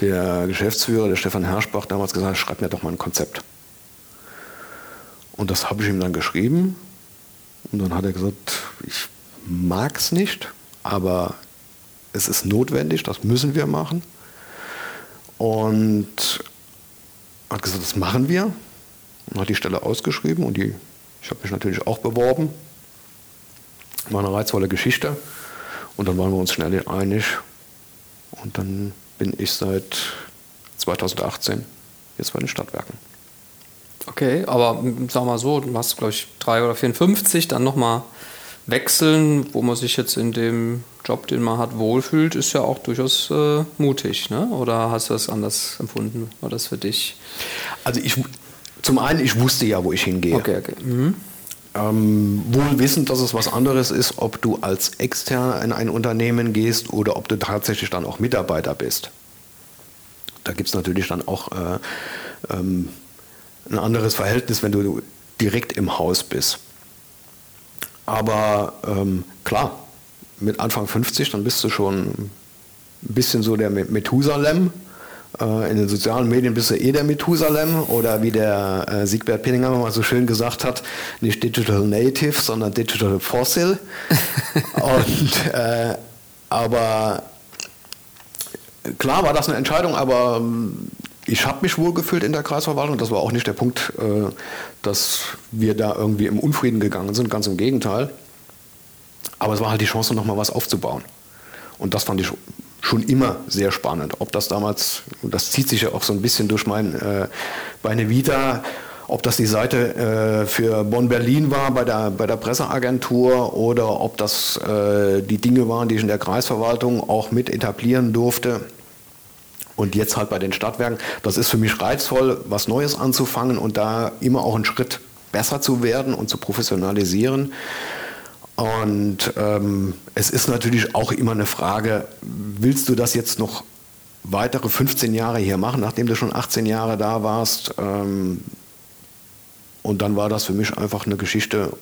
der Geschäftsführer, der Stefan Herschbach, damals gesagt hat, schreib mir doch mal ein Konzept. Und das habe ich ihm dann geschrieben. Und dann hat er gesagt, ich mag es nicht, aber es ist notwendig, das müssen wir machen. Und hat gesagt, das machen wir. Und hat die Stelle ausgeschrieben und die, ich habe mich natürlich auch beworben. War eine reizvolle Geschichte. Und dann waren wir uns schnell einig. Und dann bin ich seit 2018 jetzt bei den Stadtwerken. Okay, aber sag mal so, du hast, glaube ich, 3 oder 54, dann nochmal wechseln, wo man sich jetzt in dem Job, den man hat, wohlfühlt, ist ja auch durchaus äh, mutig, ne? Oder hast du das anders empfunden? War das für dich? Also ich, zum einen, ich wusste ja, wo ich hingehe. Okay, okay. Mhm. Ähm, wohl wissend, dass es was anderes ist, ob du als Externer in ein Unternehmen gehst oder ob du tatsächlich dann auch Mitarbeiter bist. Da gibt es natürlich dann auch äh, ähm, ein anderes Verhältnis, wenn du direkt im Haus bist. Aber ähm, klar, mit Anfang 50, dann bist du schon ein bisschen so der Methusalem in den sozialen Medien bist du eh der Methusalem oder wie der äh, Siegbert Pinninger mal so schön gesagt hat, nicht Digital Native, sondern Digital Fossil. *laughs* Und, äh, aber klar war das eine Entscheidung, aber ähm, ich habe mich wohl gefühlt in der Kreisverwaltung. Das war auch nicht der Punkt, äh, dass wir da irgendwie im Unfrieden gegangen sind, ganz im Gegenteil. Aber es war halt die Chance, nochmal was aufzubauen. Und das fand ich schon immer sehr spannend. Ob das damals, das zieht sich ja auch so ein bisschen durch mein, äh, meine Vita, ob das die Seite äh, für Bonn-Berlin war bei der, bei der Presseagentur oder ob das äh, die Dinge waren, die ich in der Kreisverwaltung auch mit etablieren durfte. Und jetzt halt bei den Stadtwerken. Das ist für mich reizvoll, was Neues anzufangen und da immer auch einen Schritt besser zu werden und zu professionalisieren. Und ähm, es ist natürlich auch immer eine Frage, willst du das jetzt noch weitere 15 Jahre hier machen, nachdem du schon 18 Jahre da warst? Ähm, und dann war das für mich einfach eine Geschichte,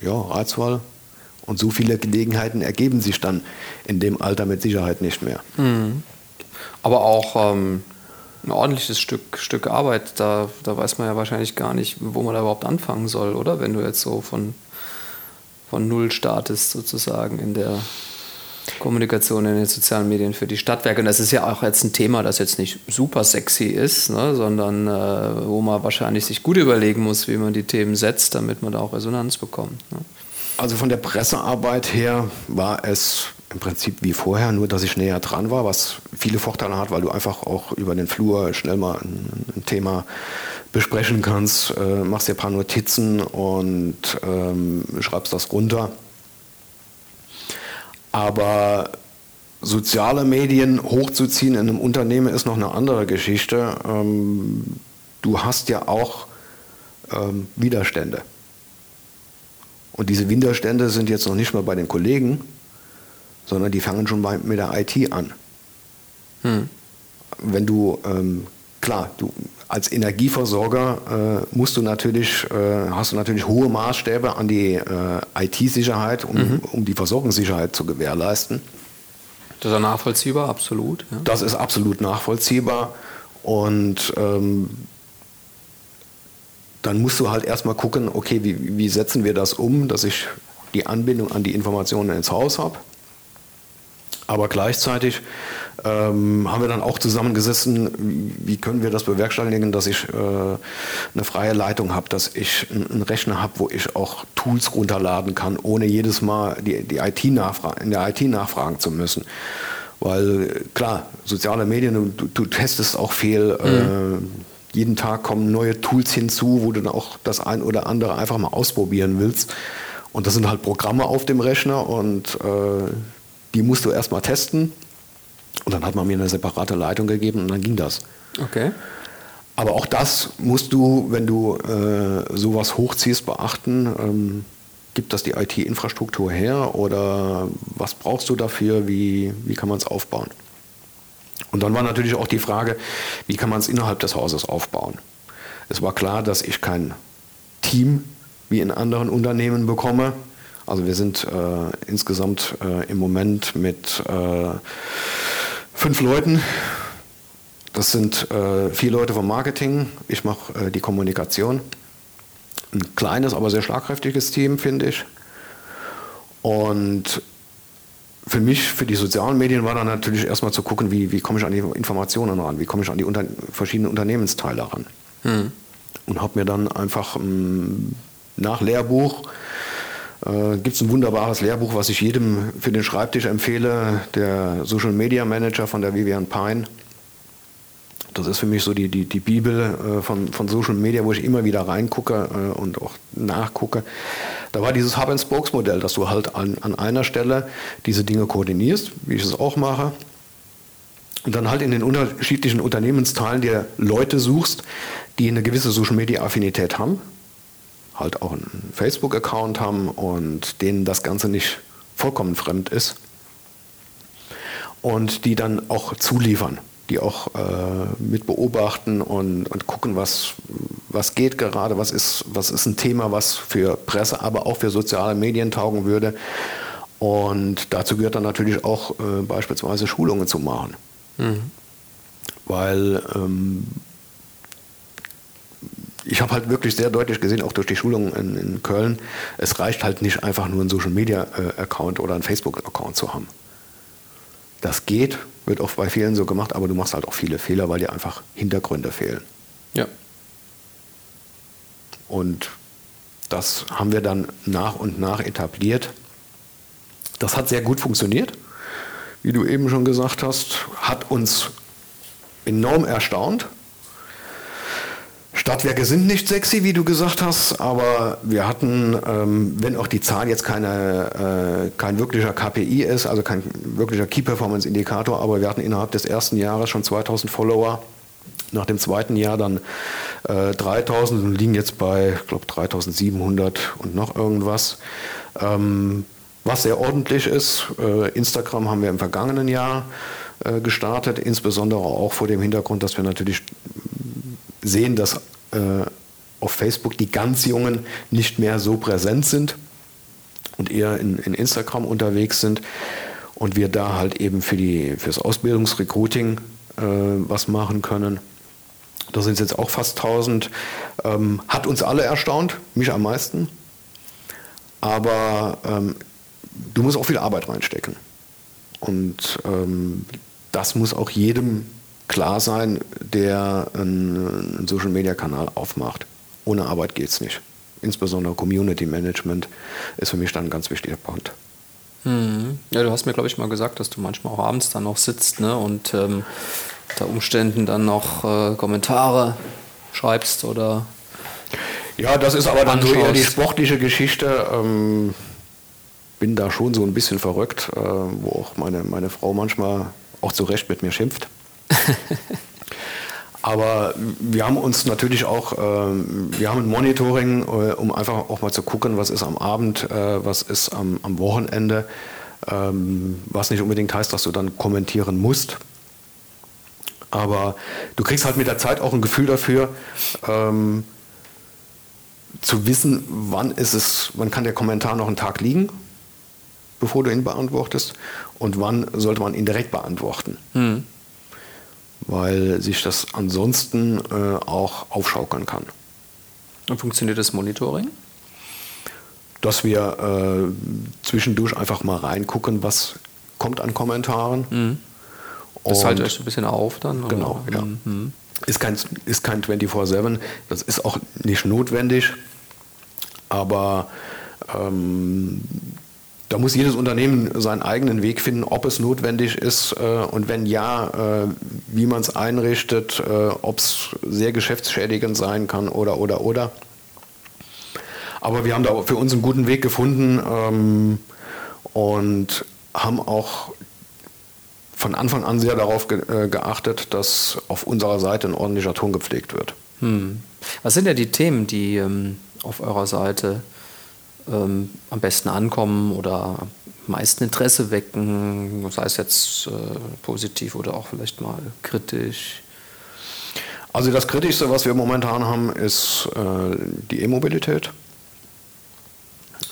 ja, reizvoll. Und so viele Gelegenheiten ergeben sich dann in dem Alter mit Sicherheit nicht mehr. Mhm. Aber auch ähm, ein ordentliches Stück, Stück Arbeit, da, da weiß man ja wahrscheinlich gar nicht, wo man da überhaupt anfangen soll, oder? Wenn du jetzt so von von Null startest sozusagen in der Kommunikation in den sozialen Medien für die Stadtwerke. Und das ist ja auch jetzt ein Thema, das jetzt nicht super sexy ist, ne, sondern äh, wo man wahrscheinlich sich gut überlegen muss, wie man die Themen setzt, damit man da auch Resonanz bekommt. Ne. Also von der Pressearbeit her war es im Prinzip wie vorher, nur dass ich näher dran war, was viele Vorteile hat, weil du einfach auch über den Flur schnell mal ein, Thema besprechen kannst, äh, machst dir ein paar Notizen und ähm, schreibst das runter. Aber soziale Medien hochzuziehen in einem Unternehmen ist noch eine andere Geschichte. Ähm, du hast ja auch ähm, Widerstände. Und diese Widerstände sind jetzt noch nicht mal bei den Kollegen, sondern die fangen schon bei, mit der IT an. Hm. Wenn du, ähm, klar, du als Energieversorger äh, musst du natürlich, äh, hast du natürlich hohe Maßstäbe an die äh, IT-Sicherheit, um, mhm. um die Versorgungssicherheit zu gewährleisten. Das ist nachvollziehbar, absolut. Ja. Das ist absolut nachvollziehbar. Und ähm, dann musst du halt erstmal gucken, okay, wie, wie setzen wir das um, dass ich die Anbindung an die Informationen ins Haus habe. Aber gleichzeitig ähm, haben wir dann auch zusammengesessen, wie können wir das bewerkstelligen, dass ich äh, eine freie Leitung habe, dass ich einen Rechner habe, wo ich auch Tools runterladen kann, ohne jedes Mal die, die IT in der IT nachfragen zu müssen. Weil klar, soziale Medien, du, du testest auch viel. Äh, mhm. Äh, jeden Tag kommen neue Tools hinzu, wo du dann auch das ein oder andere einfach mal ausprobieren willst. Und das sind halt Programme auf dem Rechner und äh, die musst du erstmal testen. Und dann hat man mir eine separate Leitung gegeben und dann ging das. Okay. Aber auch das musst du, wenn du äh, sowas hochziehst, beachten. Ähm, gibt das die IT-Infrastruktur her oder was brauchst du dafür? Wie, wie kann man es aufbauen? Und dann war natürlich auch die Frage, wie kann man es innerhalb des Hauses aufbauen? Es war klar, dass ich kein Team wie in anderen Unternehmen bekomme. Also wir sind äh, insgesamt äh, im Moment mit äh, fünf Leuten. Das sind äh, vier Leute vom Marketing. Ich mache äh, die Kommunikation. Ein kleines, aber sehr schlagkräftiges Team, finde ich. Und für mich, für die sozialen Medien war dann natürlich erstmal zu gucken, wie, wie komme ich an die Informationen ran, wie komme ich an die unter, verschiedenen Unternehmensteile ran. Hm. Und habe mir dann einfach ähm, nach Lehrbuch, äh, gibt es ein wunderbares Lehrbuch, was ich jedem für den Schreibtisch empfehle, der Social Media Manager von der Vivian Pine. Das ist für mich so die, die, die Bibel äh, von, von Social Media, wo ich immer wieder reingucke äh, und auch nachgucke. Da war dieses Hub-and-Spokes-Modell, dass du halt an, an einer Stelle diese Dinge koordinierst, wie ich es auch mache, und dann halt in den unterschiedlichen Unternehmensteilen dir Leute suchst, die eine gewisse Social-Media-Affinität haben, halt auch einen Facebook-Account haben und denen das Ganze nicht vollkommen fremd ist und die dann auch zuliefern die auch äh, mit beobachten und, und gucken, was, was geht gerade, was ist, was ist ein Thema, was für Presse, aber auch für soziale Medien taugen würde. Und dazu gehört dann natürlich auch äh, beispielsweise Schulungen zu machen. Mhm. Weil ähm, ich habe halt wirklich sehr deutlich gesehen, auch durch die Schulungen in, in Köln, es reicht halt nicht einfach nur einen Social Media äh, Account oder einen Facebook Account zu haben. Das geht, wird oft bei vielen so gemacht, aber du machst halt auch viele Fehler, weil dir einfach Hintergründe fehlen. Ja. Und das haben wir dann nach und nach etabliert. Das hat sehr gut funktioniert, wie du eben schon gesagt hast, hat uns enorm erstaunt, Stadtwerke sind nicht sexy, wie du gesagt hast, aber wir hatten, ähm, wenn auch die Zahl jetzt keine, äh, kein wirklicher KPI ist, also kein wirklicher Key Performance Indikator, aber wir hatten innerhalb des ersten Jahres schon 2000 Follower. Nach dem zweiten Jahr dann äh, 3000 und liegen jetzt bei, ich glaube, 3700 und noch irgendwas. Ähm, was sehr ordentlich ist. Äh, Instagram haben wir im vergangenen Jahr äh, gestartet, insbesondere auch vor dem Hintergrund, dass wir natürlich sehen, dass auf Facebook die ganz Jungen nicht mehr so präsent sind und eher in, in Instagram unterwegs sind und wir da halt eben für fürs Ausbildungsrecruiting äh, was machen können. Da sind es jetzt auch fast 1000. Ähm, hat uns alle erstaunt, mich am meisten. Aber ähm, du musst auch viel Arbeit reinstecken. Und ähm, das muss auch jedem klar sein, der einen Social-Media-Kanal aufmacht. Ohne Arbeit geht es nicht. Insbesondere Community Management ist für mich dann ein ganz wichtiger Punkt. Hm. Ja, du hast mir, glaube ich, mal gesagt, dass du manchmal auch abends dann noch sitzt ne, und ähm, unter Umständen dann noch äh, Kommentare schreibst oder. Ja, das ist aber dann so eher die sportliche Geschichte. Ähm, bin da schon so ein bisschen verrückt, äh, wo auch meine, meine Frau manchmal auch zu Recht mit mir schimpft. *laughs* Aber wir haben uns natürlich auch, äh, wir haben ein Monitoring, äh, um einfach auch mal zu gucken, was ist am Abend, äh, was ist am, am Wochenende, ähm, was nicht unbedingt heißt, dass du dann kommentieren musst. Aber du kriegst halt mit der Zeit auch ein Gefühl dafür, ähm, zu wissen, wann ist es, wann kann der Kommentar noch einen Tag liegen, bevor du ihn beantwortest, und wann sollte man ihn direkt beantworten. Mhm weil sich das ansonsten äh, auch aufschaukeln kann. Und funktioniert das Monitoring? Dass wir äh, zwischendurch einfach mal reingucken, was kommt an Kommentaren. Mhm. Das haltet euch ein bisschen auf dann? Oder? Genau, ja. Mhm. Ist kein, ist kein 24-7, das ist auch nicht notwendig, aber ähm, da muss jedes Unternehmen seinen eigenen Weg finden, ob es notwendig ist äh, und wenn ja, äh, wie man es einrichtet, äh, ob es sehr geschäftsschädigend sein kann oder oder oder. Aber wir haben da für uns einen guten Weg gefunden ähm, und haben auch von Anfang an sehr darauf ge äh, geachtet, dass auf unserer Seite ein ordentlicher Ton gepflegt wird. Hm. Was sind ja die Themen, die ähm, auf eurer Seite ähm, am besten ankommen oder am meisten Interesse wecken, sei es jetzt äh, positiv oder auch vielleicht mal kritisch? Also das Kritischste, was wir momentan haben, ist äh, die E-Mobilität.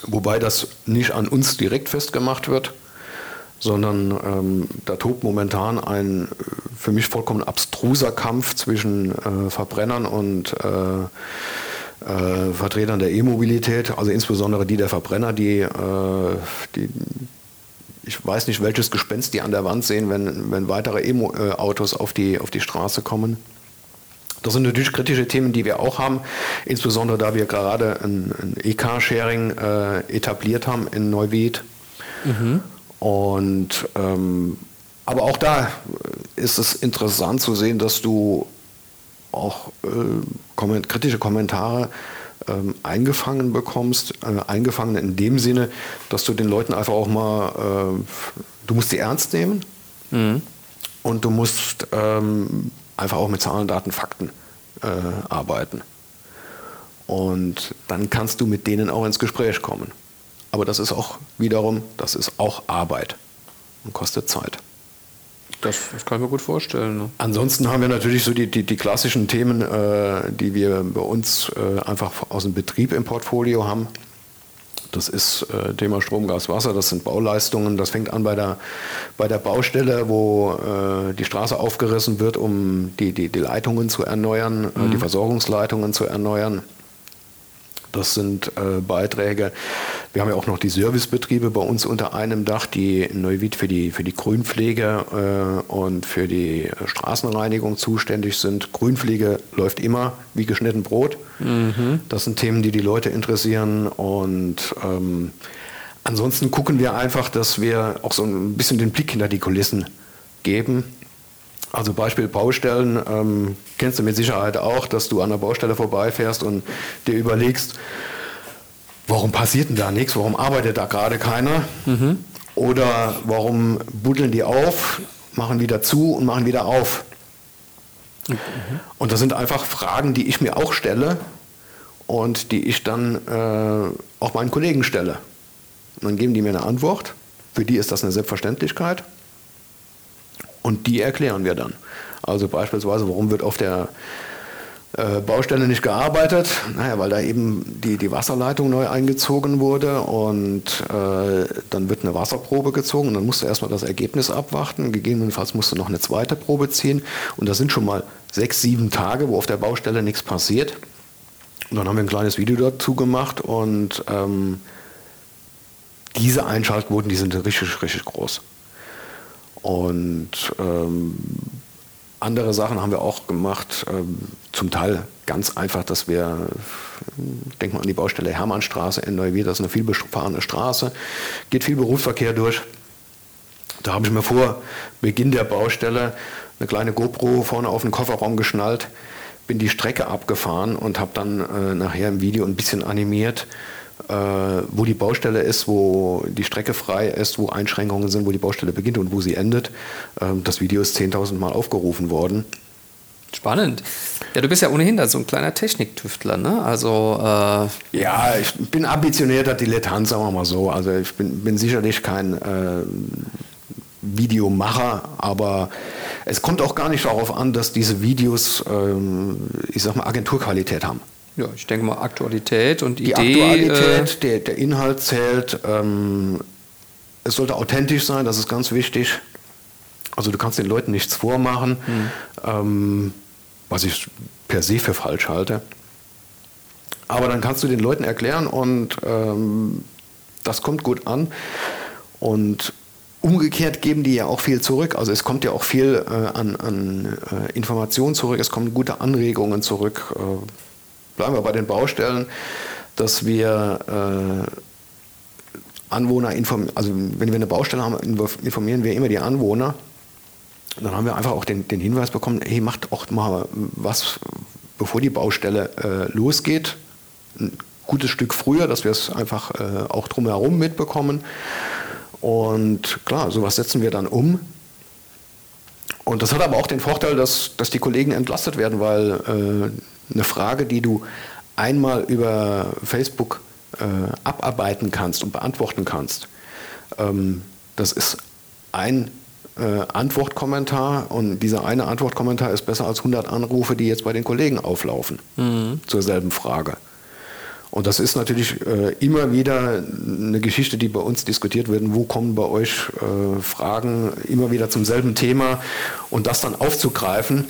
Wobei das nicht an uns direkt festgemacht wird, sondern ähm, da tobt momentan ein äh, für mich vollkommen abstruser Kampf zwischen äh, Verbrennern und äh, äh, Vertretern der E-Mobilität, also insbesondere die der Verbrenner, die, äh, die ich weiß nicht, welches Gespenst die an der Wand sehen, wenn, wenn weitere E-Autos auf die, auf die Straße kommen. Das sind natürlich kritische Themen, die wir auch haben, insbesondere da wir gerade ein, ein E-Car-Sharing äh, etabliert haben in Neuwied. Mhm. Und ähm, aber auch da ist es interessant zu sehen, dass du auch äh, komment kritische Kommentare ähm, eingefangen bekommst, äh, eingefangen in dem Sinne, dass du den Leuten einfach auch mal, äh, du musst sie ernst nehmen mhm. und du musst ähm, einfach auch mit Zahlen, Daten, Fakten äh, arbeiten. Und dann kannst du mit denen auch ins Gespräch kommen. Aber das ist auch wiederum, das ist auch Arbeit und kostet Zeit. Das, das, kann ich mir gut vorstellen. Ne? Ansonsten haben wir natürlich so die, die, die klassischen Themen, äh, die wir bei uns äh, einfach aus dem Betrieb im Portfolio haben. Das ist äh, Thema Strom, Gas, Wasser, das sind Bauleistungen. Das fängt an bei der, bei der Baustelle, wo äh, die Straße aufgerissen wird, um die, die, die Leitungen zu erneuern, äh, mhm. die Versorgungsleitungen zu erneuern. Das sind äh, Beiträge. Wir haben ja auch noch die Servicebetriebe bei uns unter einem Dach, die in Neuwied für die, für die Grünpflege äh, und für die Straßenreinigung zuständig sind. Grünpflege läuft immer wie geschnitten Brot. Mhm. Das sind Themen, die die Leute interessieren. Und ähm, ansonsten gucken wir einfach, dass wir auch so ein bisschen den Blick hinter die Kulissen geben. Also Beispiel Baustellen, ähm, kennst du mit Sicherheit auch, dass du an der Baustelle vorbeifährst und dir überlegst, warum passiert denn da nichts, warum arbeitet da gerade keiner? Mhm. Oder warum buddeln die auf, machen wieder zu und machen wieder auf? Mhm. Und das sind einfach Fragen, die ich mir auch stelle und die ich dann äh, auch meinen Kollegen stelle. Und dann geben die mir eine Antwort. Für die ist das eine Selbstverständlichkeit. Und die erklären wir dann. Also beispielsweise, warum wird auf der äh, Baustelle nicht gearbeitet? Naja, weil da eben die, die Wasserleitung neu eingezogen wurde und äh, dann wird eine Wasserprobe gezogen und dann musst du erstmal das Ergebnis abwarten. Gegebenenfalls musst du noch eine zweite Probe ziehen und das sind schon mal sechs, sieben Tage, wo auf der Baustelle nichts passiert. Und dann haben wir ein kleines Video dazu gemacht und ähm, diese Einschaltquoten, die sind richtig, richtig groß. Und ähm, andere Sachen haben wir auch gemacht, ähm, zum Teil ganz einfach, dass wir, denken wir an die Baustelle Hermannstraße in Neuwied, das ist eine vielbefahrene Straße, geht viel Berufsverkehr durch. Da habe ich mir vor Beginn der Baustelle eine kleine GoPro vorne auf den Kofferraum geschnallt, bin die Strecke abgefahren und habe dann äh, nachher im Video ein bisschen animiert, wo die Baustelle ist, wo die Strecke frei ist, wo Einschränkungen sind, wo die Baustelle beginnt und wo sie endet. Ähm, das Video ist 10.000 Mal aufgerufen worden. Spannend. Ja, du bist ja ohnehin da so ein kleiner Techniktüftler, ne? Also äh ja, ich bin ambitionierter Dilettant, sagen wir mal so. Also ich bin, bin sicherlich kein äh, Videomacher, aber es kommt auch gar nicht darauf an, dass diese Videos, ähm, ich sag mal, Agenturqualität haben. Ja, ich denke mal Aktualität und die Idee. Aktualität, äh der, der, Inhalt zählt. Ähm, es sollte authentisch sein, das ist ganz wichtig. Also du kannst den Leuten nichts vormachen, mhm. ähm, was ich per se für falsch halte. Aber dann kannst du den Leuten erklären und ähm, das kommt gut an. Und umgekehrt geben die ja auch viel zurück. Also es kommt ja auch viel äh, an, an äh, Informationen zurück, es kommen gute Anregungen zurück. Äh, bleiben wir bei den Baustellen, dass wir äh, Anwohner informieren, also wenn wir eine Baustelle haben, informieren wir immer die Anwohner. dann haben wir einfach auch den, den Hinweis bekommen, hey, macht auch mal was, bevor die Baustelle äh, losgeht. Ein gutes Stück früher, dass wir es einfach äh, auch drumherum mitbekommen. Und klar, sowas setzen wir dann um. Und das hat aber auch den Vorteil, dass, dass die Kollegen entlastet werden, weil äh, eine Frage, die du einmal über Facebook äh, abarbeiten kannst und beantworten kannst, ähm, das ist ein äh, Antwortkommentar und dieser eine Antwortkommentar ist besser als 100 Anrufe, die jetzt bei den Kollegen auflaufen mhm. zur selben Frage. Und das ist natürlich äh, immer wieder eine Geschichte, die bei uns diskutiert wird. Wo kommen bei euch äh, Fragen immer wieder zum selben Thema und das dann aufzugreifen,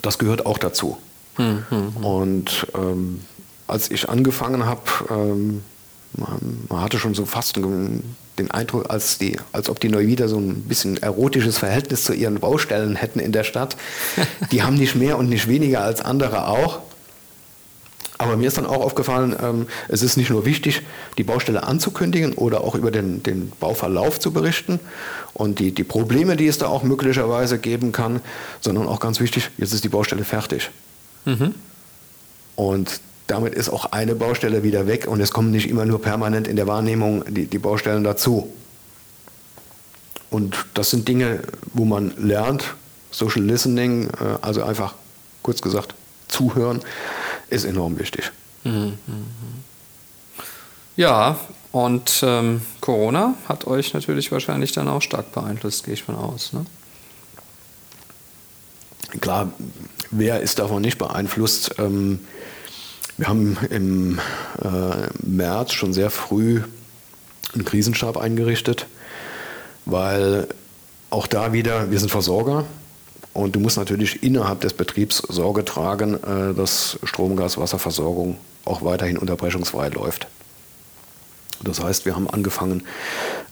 das gehört auch dazu. Mhm. Und ähm, als ich angefangen habe, ähm, man, man, hatte schon so fast den Eindruck, als, die, als ob die Neuwieder so ein bisschen erotisches Verhältnis zu ihren Baustellen hätten in der Stadt. *laughs* Die haben nicht mehr und nicht weniger als andere auch. Aber mir ist dann auch aufgefallen, ähm, es ist nicht nur wichtig, die Baustelle anzukündigen oder auch über den, den Bauverlauf zu berichten und die, die Probleme, die es da auch möglicherweise geben kann, sondern auch ganz wichtig, jetzt ist die Baustelle fertig. Mhm. Und damit ist auch eine Baustelle wieder weg und es kommen nicht immer nur permanent in der Wahrnehmung die, die Baustellen dazu. Und das sind Dinge, wo man lernt, Social Listening, äh, also einfach kurz gesagt zuhören, ist enorm wichtig. Mhm. Ja, und ähm, Corona hat euch natürlich wahrscheinlich dann auch stark beeinflusst, gehe ich von aus. Ne? Klar, wer ist davon nicht beeinflusst? Ähm, wir haben im äh, März schon sehr früh einen Krisenstab eingerichtet, weil auch da wieder, wir sind Versorger, und du musst natürlich innerhalb des Betriebs Sorge tragen, äh, dass Strom, Gas, Wasserversorgung auch weiterhin unterbrechungsfrei läuft. Das heißt, wir haben angefangen,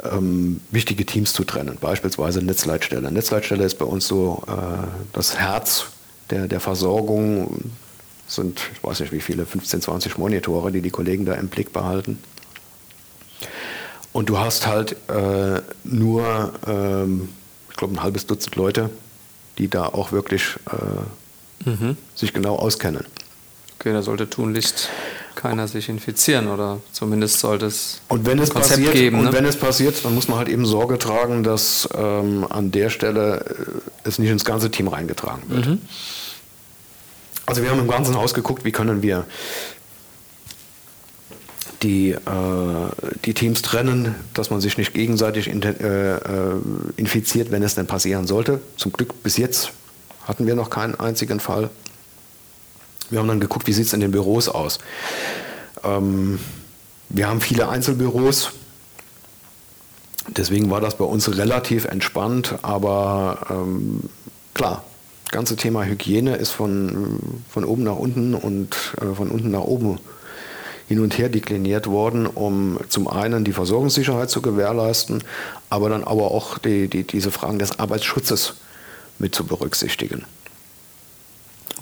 ähm, wichtige Teams zu trennen, beispielsweise Netzleitstelle. Netzleitstelle ist bei uns so äh, das Herz der, der Versorgung. sind, ich weiß nicht wie viele, 15, 20 Monitore, die die Kollegen da im Blick behalten. Und du hast halt äh, nur, ähm, ich glaube, ein halbes Dutzend Leute, die da auch wirklich äh, mhm. sich genau auskennen. Okay, da sollte tunlichst keiner sich infizieren oder zumindest sollte es und wenn es Konzept passiert, geben. Und ne? wenn es passiert, dann muss man halt eben Sorge tragen, dass ähm, an der Stelle äh, es nicht ins ganze Team reingetragen wird. Mhm. Also wir haben im ganzen Haus geguckt, wie können wir die, äh, die Teams trennen, dass man sich nicht gegenseitig in, äh, äh, infiziert, wenn es denn passieren sollte. Zum Glück bis jetzt hatten wir noch keinen einzigen Fall. Wir haben dann geguckt, wie sieht es in den Büros aus. Ähm, wir haben viele Einzelbüros, deswegen war das bei uns relativ entspannt, aber ähm, klar, das ganze Thema Hygiene ist von, von oben nach unten und äh, von unten nach oben hin und her dekliniert worden, um zum einen die Versorgungssicherheit zu gewährleisten, aber dann aber auch die, die, diese Fragen des Arbeitsschutzes mit zu berücksichtigen.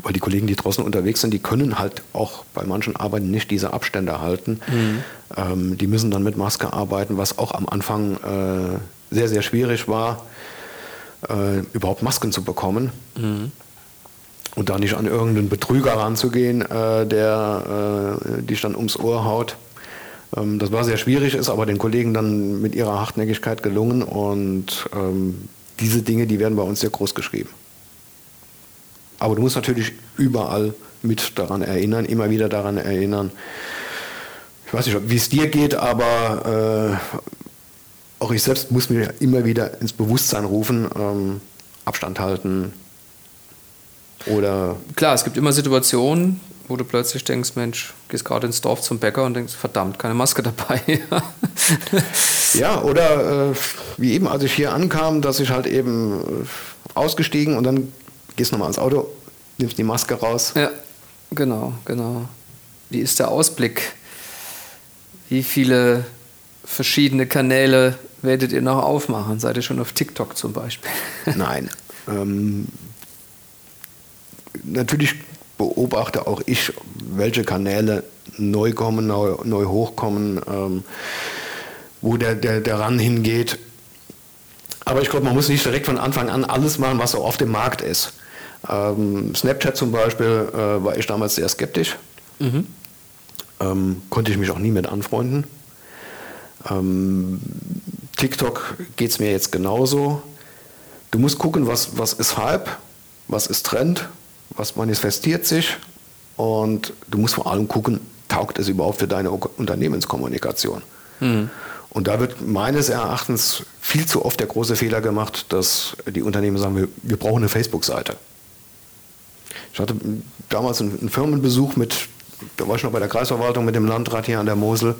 Weil die Kollegen, die draußen unterwegs sind, die können halt auch bei manchen Arbeiten nicht diese Abstände halten. Mhm. Ähm, die müssen dann mit Maske arbeiten, was auch am Anfang äh, sehr, sehr schwierig war, äh, überhaupt Masken zu bekommen. Mhm und da nicht an irgendeinen Betrüger ranzugehen, äh, der äh, dich dann ums Ohr haut. Ähm, das war sehr schwierig, ist aber den Kollegen dann mit ihrer Hartnäckigkeit gelungen und ähm, diese Dinge, die werden bei uns sehr groß geschrieben. Aber du musst natürlich überall mit daran erinnern, immer wieder daran erinnern. Ich weiß nicht, wie es dir geht, aber äh, auch ich selbst muss mir immer wieder ins Bewusstsein rufen, ähm, Abstand halten, oder Klar, es gibt immer Situationen, wo du plötzlich denkst, Mensch, gehst gerade ins Dorf zum Bäcker und denkst, verdammt, keine Maske dabei. *laughs* ja, oder äh, wie eben, als ich hier ankam, dass ich halt eben äh, ausgestiegen und dann gehst nochmal ans Auto, nimmst die Maske raus. Ja, genau, genau. Wie ist der Ausblick? Wie viele verschiedene Kanäle werdet ihr noch aufmachen? Seid ihr schon auf TikTok zum Beispiel? *laughs* Nein. Ähm, natürlich beobachte auch ich, welche Kanäle neu kommen, neu, neu hochkommen. Ähm, wo der, der, der Ran hingeht. Aber ich glaube, man muss nicht direkt von Anfang an alles machen, was so auf dem Markt ist. Ähm, Snapchat zum Beispiel äh, war ich damals sehr skeptisch. Mhm. Ähm, konnte ich mich auch nie mit anfreunden. Ähm, TikTok geht es mir jetzt genauso. Du musst gucken, was, was ist Hype, was ist Trend, was manifestiert sich und du musst vor allem gucken, taugt es überhaupt für deine Unternehmenskommunikation. Mhm. Und da wird meines Erachtens viel zu oft der große Fehler gemacht, dass die Unternehmen sagen, wir, wir brauchen eine Facebook-Seite. Ich hatte damals einen Firmenbesuch mit, da war ich noch bei der Kreisverwaltung mit dem Landrat hier an der Mosel.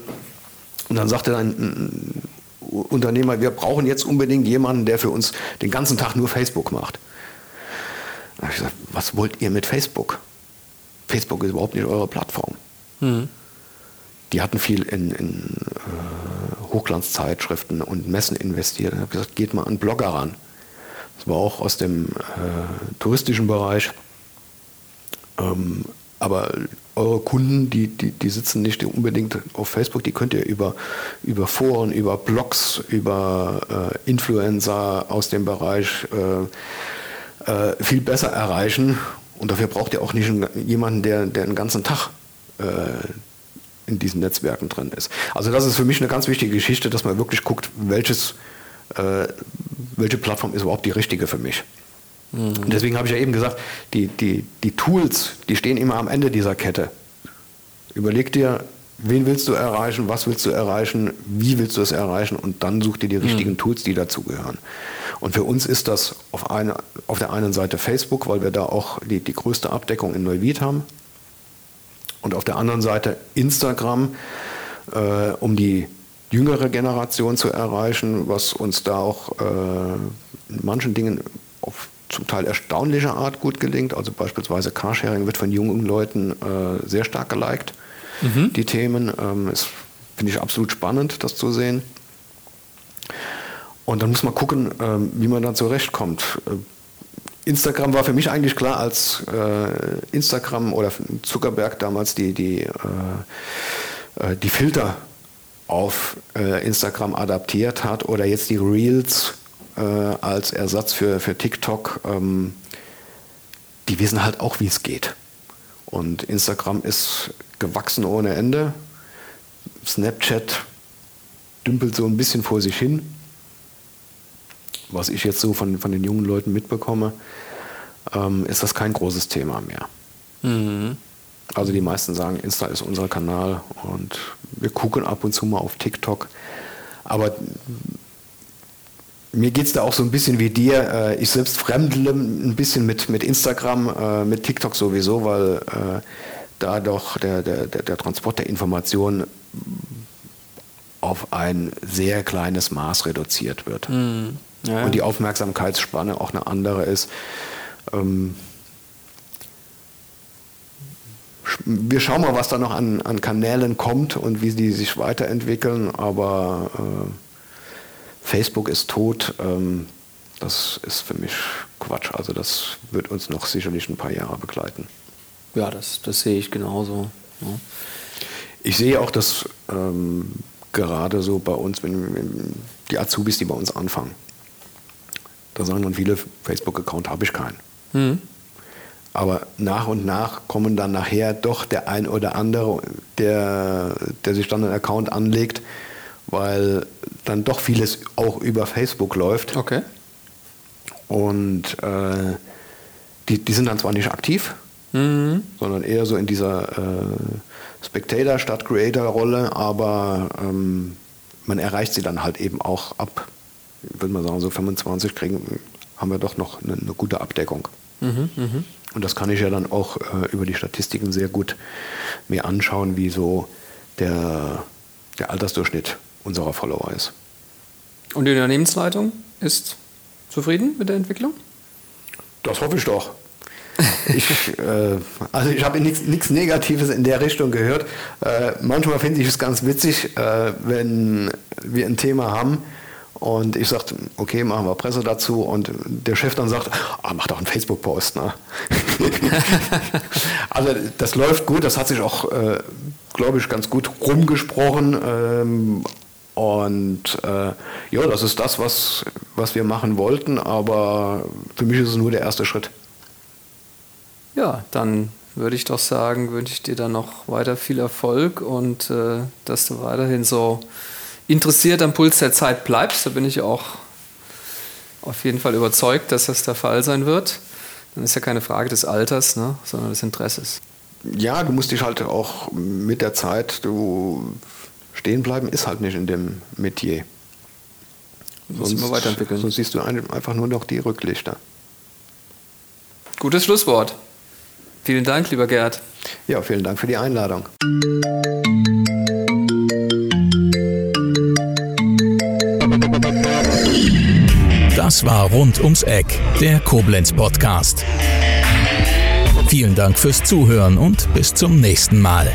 Und dann sagte ein Unternehmer, wir brauchen jetzt unbedingt jemanden, der für uns den ganzen Tag nur Facebook macht. Da habe ich gesagt, was wollt ihr mit Facebook? Facebook ist überhaupt nicht eure Plattform. Mhm. Die hatten viel in, in äh, Hochglanzzeitschriften und Messen investiert. Ich habe gesagt, geht mal an Blogger ran. Das war auch aus dem äh, touristischen Bereich. Ähm, aber eure Kunden, die, die, die sitzen nicht unbedingt auf Facebook, die könnt ihr über, über Foren, über Blogs, über äh, Influencer aus dem Bereich äh, äh, viel besser erreichen. Und dafür braucht ihr auch nicht jemanden, der, der den ganzen Tag äh, in diesen Netzwerken drin ist. Also das ist für mich eine ganz wichtige Geschichte, dass man wirklich guckt, welches, äh, welche Plattform ist überhaupt die richtige für mich. Mhm. Deswegen habe ich ja eben gesagt, die, die, die Tools, die stehen immer am Ende dieser Kette. Überleg dir, wen willst du erreichen, was willst du erreichen, wie willst du es erreichen und dann such dir die richtigen mhm. Tools, die dazugehören. Und für uns ist das auf, eine, auf der einen Seite Facebook, weil wir da auch die, die größte Abdeckung in Neuwied haben. Und auf der anderen Seite Instagram, äh, um die jüngere Generation zu erreichen, was uns da auch äh, in manchen Dingen auf zum Teil erstaunlicher Art gut gelingt. Also beispielsweise Carsharing wird von jungen Leuten äh, sehr stark geliked. Mhm. Die Themen ähm, finde ich absolut spannend, das zu sehen. Und dann muss man gucken, ähm, wie man dann zurechtkommt. Äh, Instagram war für mich eigentlich klar, als äh, Instagram oder Zuckerberg damals die, die, äh, äh die Filter auf äh, Instagram adaptiert hat oder jetzt die Reels äh, als Ersatz für, für TikTok, ähm, die wissen halt auch, wie es geht. Und Instagram ist gewachsen ohne Ende. Snapchat dümpelt so ein bisschen vor sich hin. Was ich jetzt so von, von den jungen Leuten mitbekomme, ähm, ist das kein großes Thema mehr. Mhm. Also die meisten sagen, Insta ist unser Kanal und wir gucken ab und zu mal auf TikTok. Aber mir geht es da auch so ein bisschen wie dir. Äh, ich selbst fremdle ein bisschen mit, mit Instagram, äh, mit TikTok sowieso, weil äh, da doch der, der, der Transport der Informationen auf ein sehr kleines Maß reduziert wird. Mhm. Ja. Und die Aufmerksamkeitsspanne auch eine andere ist. Ähm, wir schauen mal, was da noch an, an Kanälen kommt und wie die sich weiterentwickeln, aber äh, Facebook ist tot, ähm, das ist für mich Quatsch. Also das wird uns noch sicherlich ein paar Jahre begleiten. Ja, das, das sehe ich genauso. Ja. Ich sehe auch, dass ähm, gerade so bei uns, wenn, wenn, die Azubis, die bei uns anfangen, da sagen dann viele, Facebook-Account habe ich keinen. Mhm. Aber nach und nach kommen dann nachher doch der ein oder andere, der, der sich dann einen Account anlegt, weil dann doch vieles auch über Facebook läuft. Okay. Und äh, die, die sind dann zwar nicht aktiv, mhm. sondern eher so in dieser äh, Spectator statt Creator-Rolle, aber ähm, man erreicht sie dann halt eben auch ab, würde man sagen, so 25 kriegen, haben wir doch noch eine, eine gute Abdeckung. Mhm, mh. Und das kann ich ja dann auch äh, über die Statistiken sehr gut mir anschauen, wie so der, der Altersdurchschnitt unserer Follower ist. Und die Unternehmensleitung ist zufrieden mit der Entwicklung? Das hoffe ich doch. ich, äh, also ich habe nichts Negatives in der Richtung gehört. Äh, manchmal finde ich es ganz witzig, äh, wenn wir ein Thema haben und ich sage, okay, machen wir Presse dazu und der Chef dann sagt, ah, mach doch einen Facebook-Post. Ne? *laughs* also das läuft gut, das hat sich auch, äh, glaube ich, ganz gut rumgesprochen. Ähm, Und äh, ja, das ist das, was, was wir machen wollten, aber für mich ist es nur der erste Schritt. Ja, dann würde ich doch sagen, wünsche ich dir dann noch weiter viel Erfolg und äh, dass du weiterhin so interessiert am Puls der Zeit bleibst. Da bin ich auch auf jeden Fall überzeugt, dass das der Fall sein wird. Dann ist ja keine Frage des Alters, ne, sondern des Interesses. Ja, du musst dich halt auch mit der Zeit, du stehen bleiben ist halt nicht in dem Metier. Sonst, immer weiterentwickeln. Sonst siehst du einfach nur noch die Rücklichter. Gutes Schlusswort. Vielen Dank, lieber Gerd. Ja, vielen Dank für die Einladung. Das war Rund ums Eck, der Koblenz Podcast. Vielen Dank fürs Zuhören und bis zum nächsten Mal.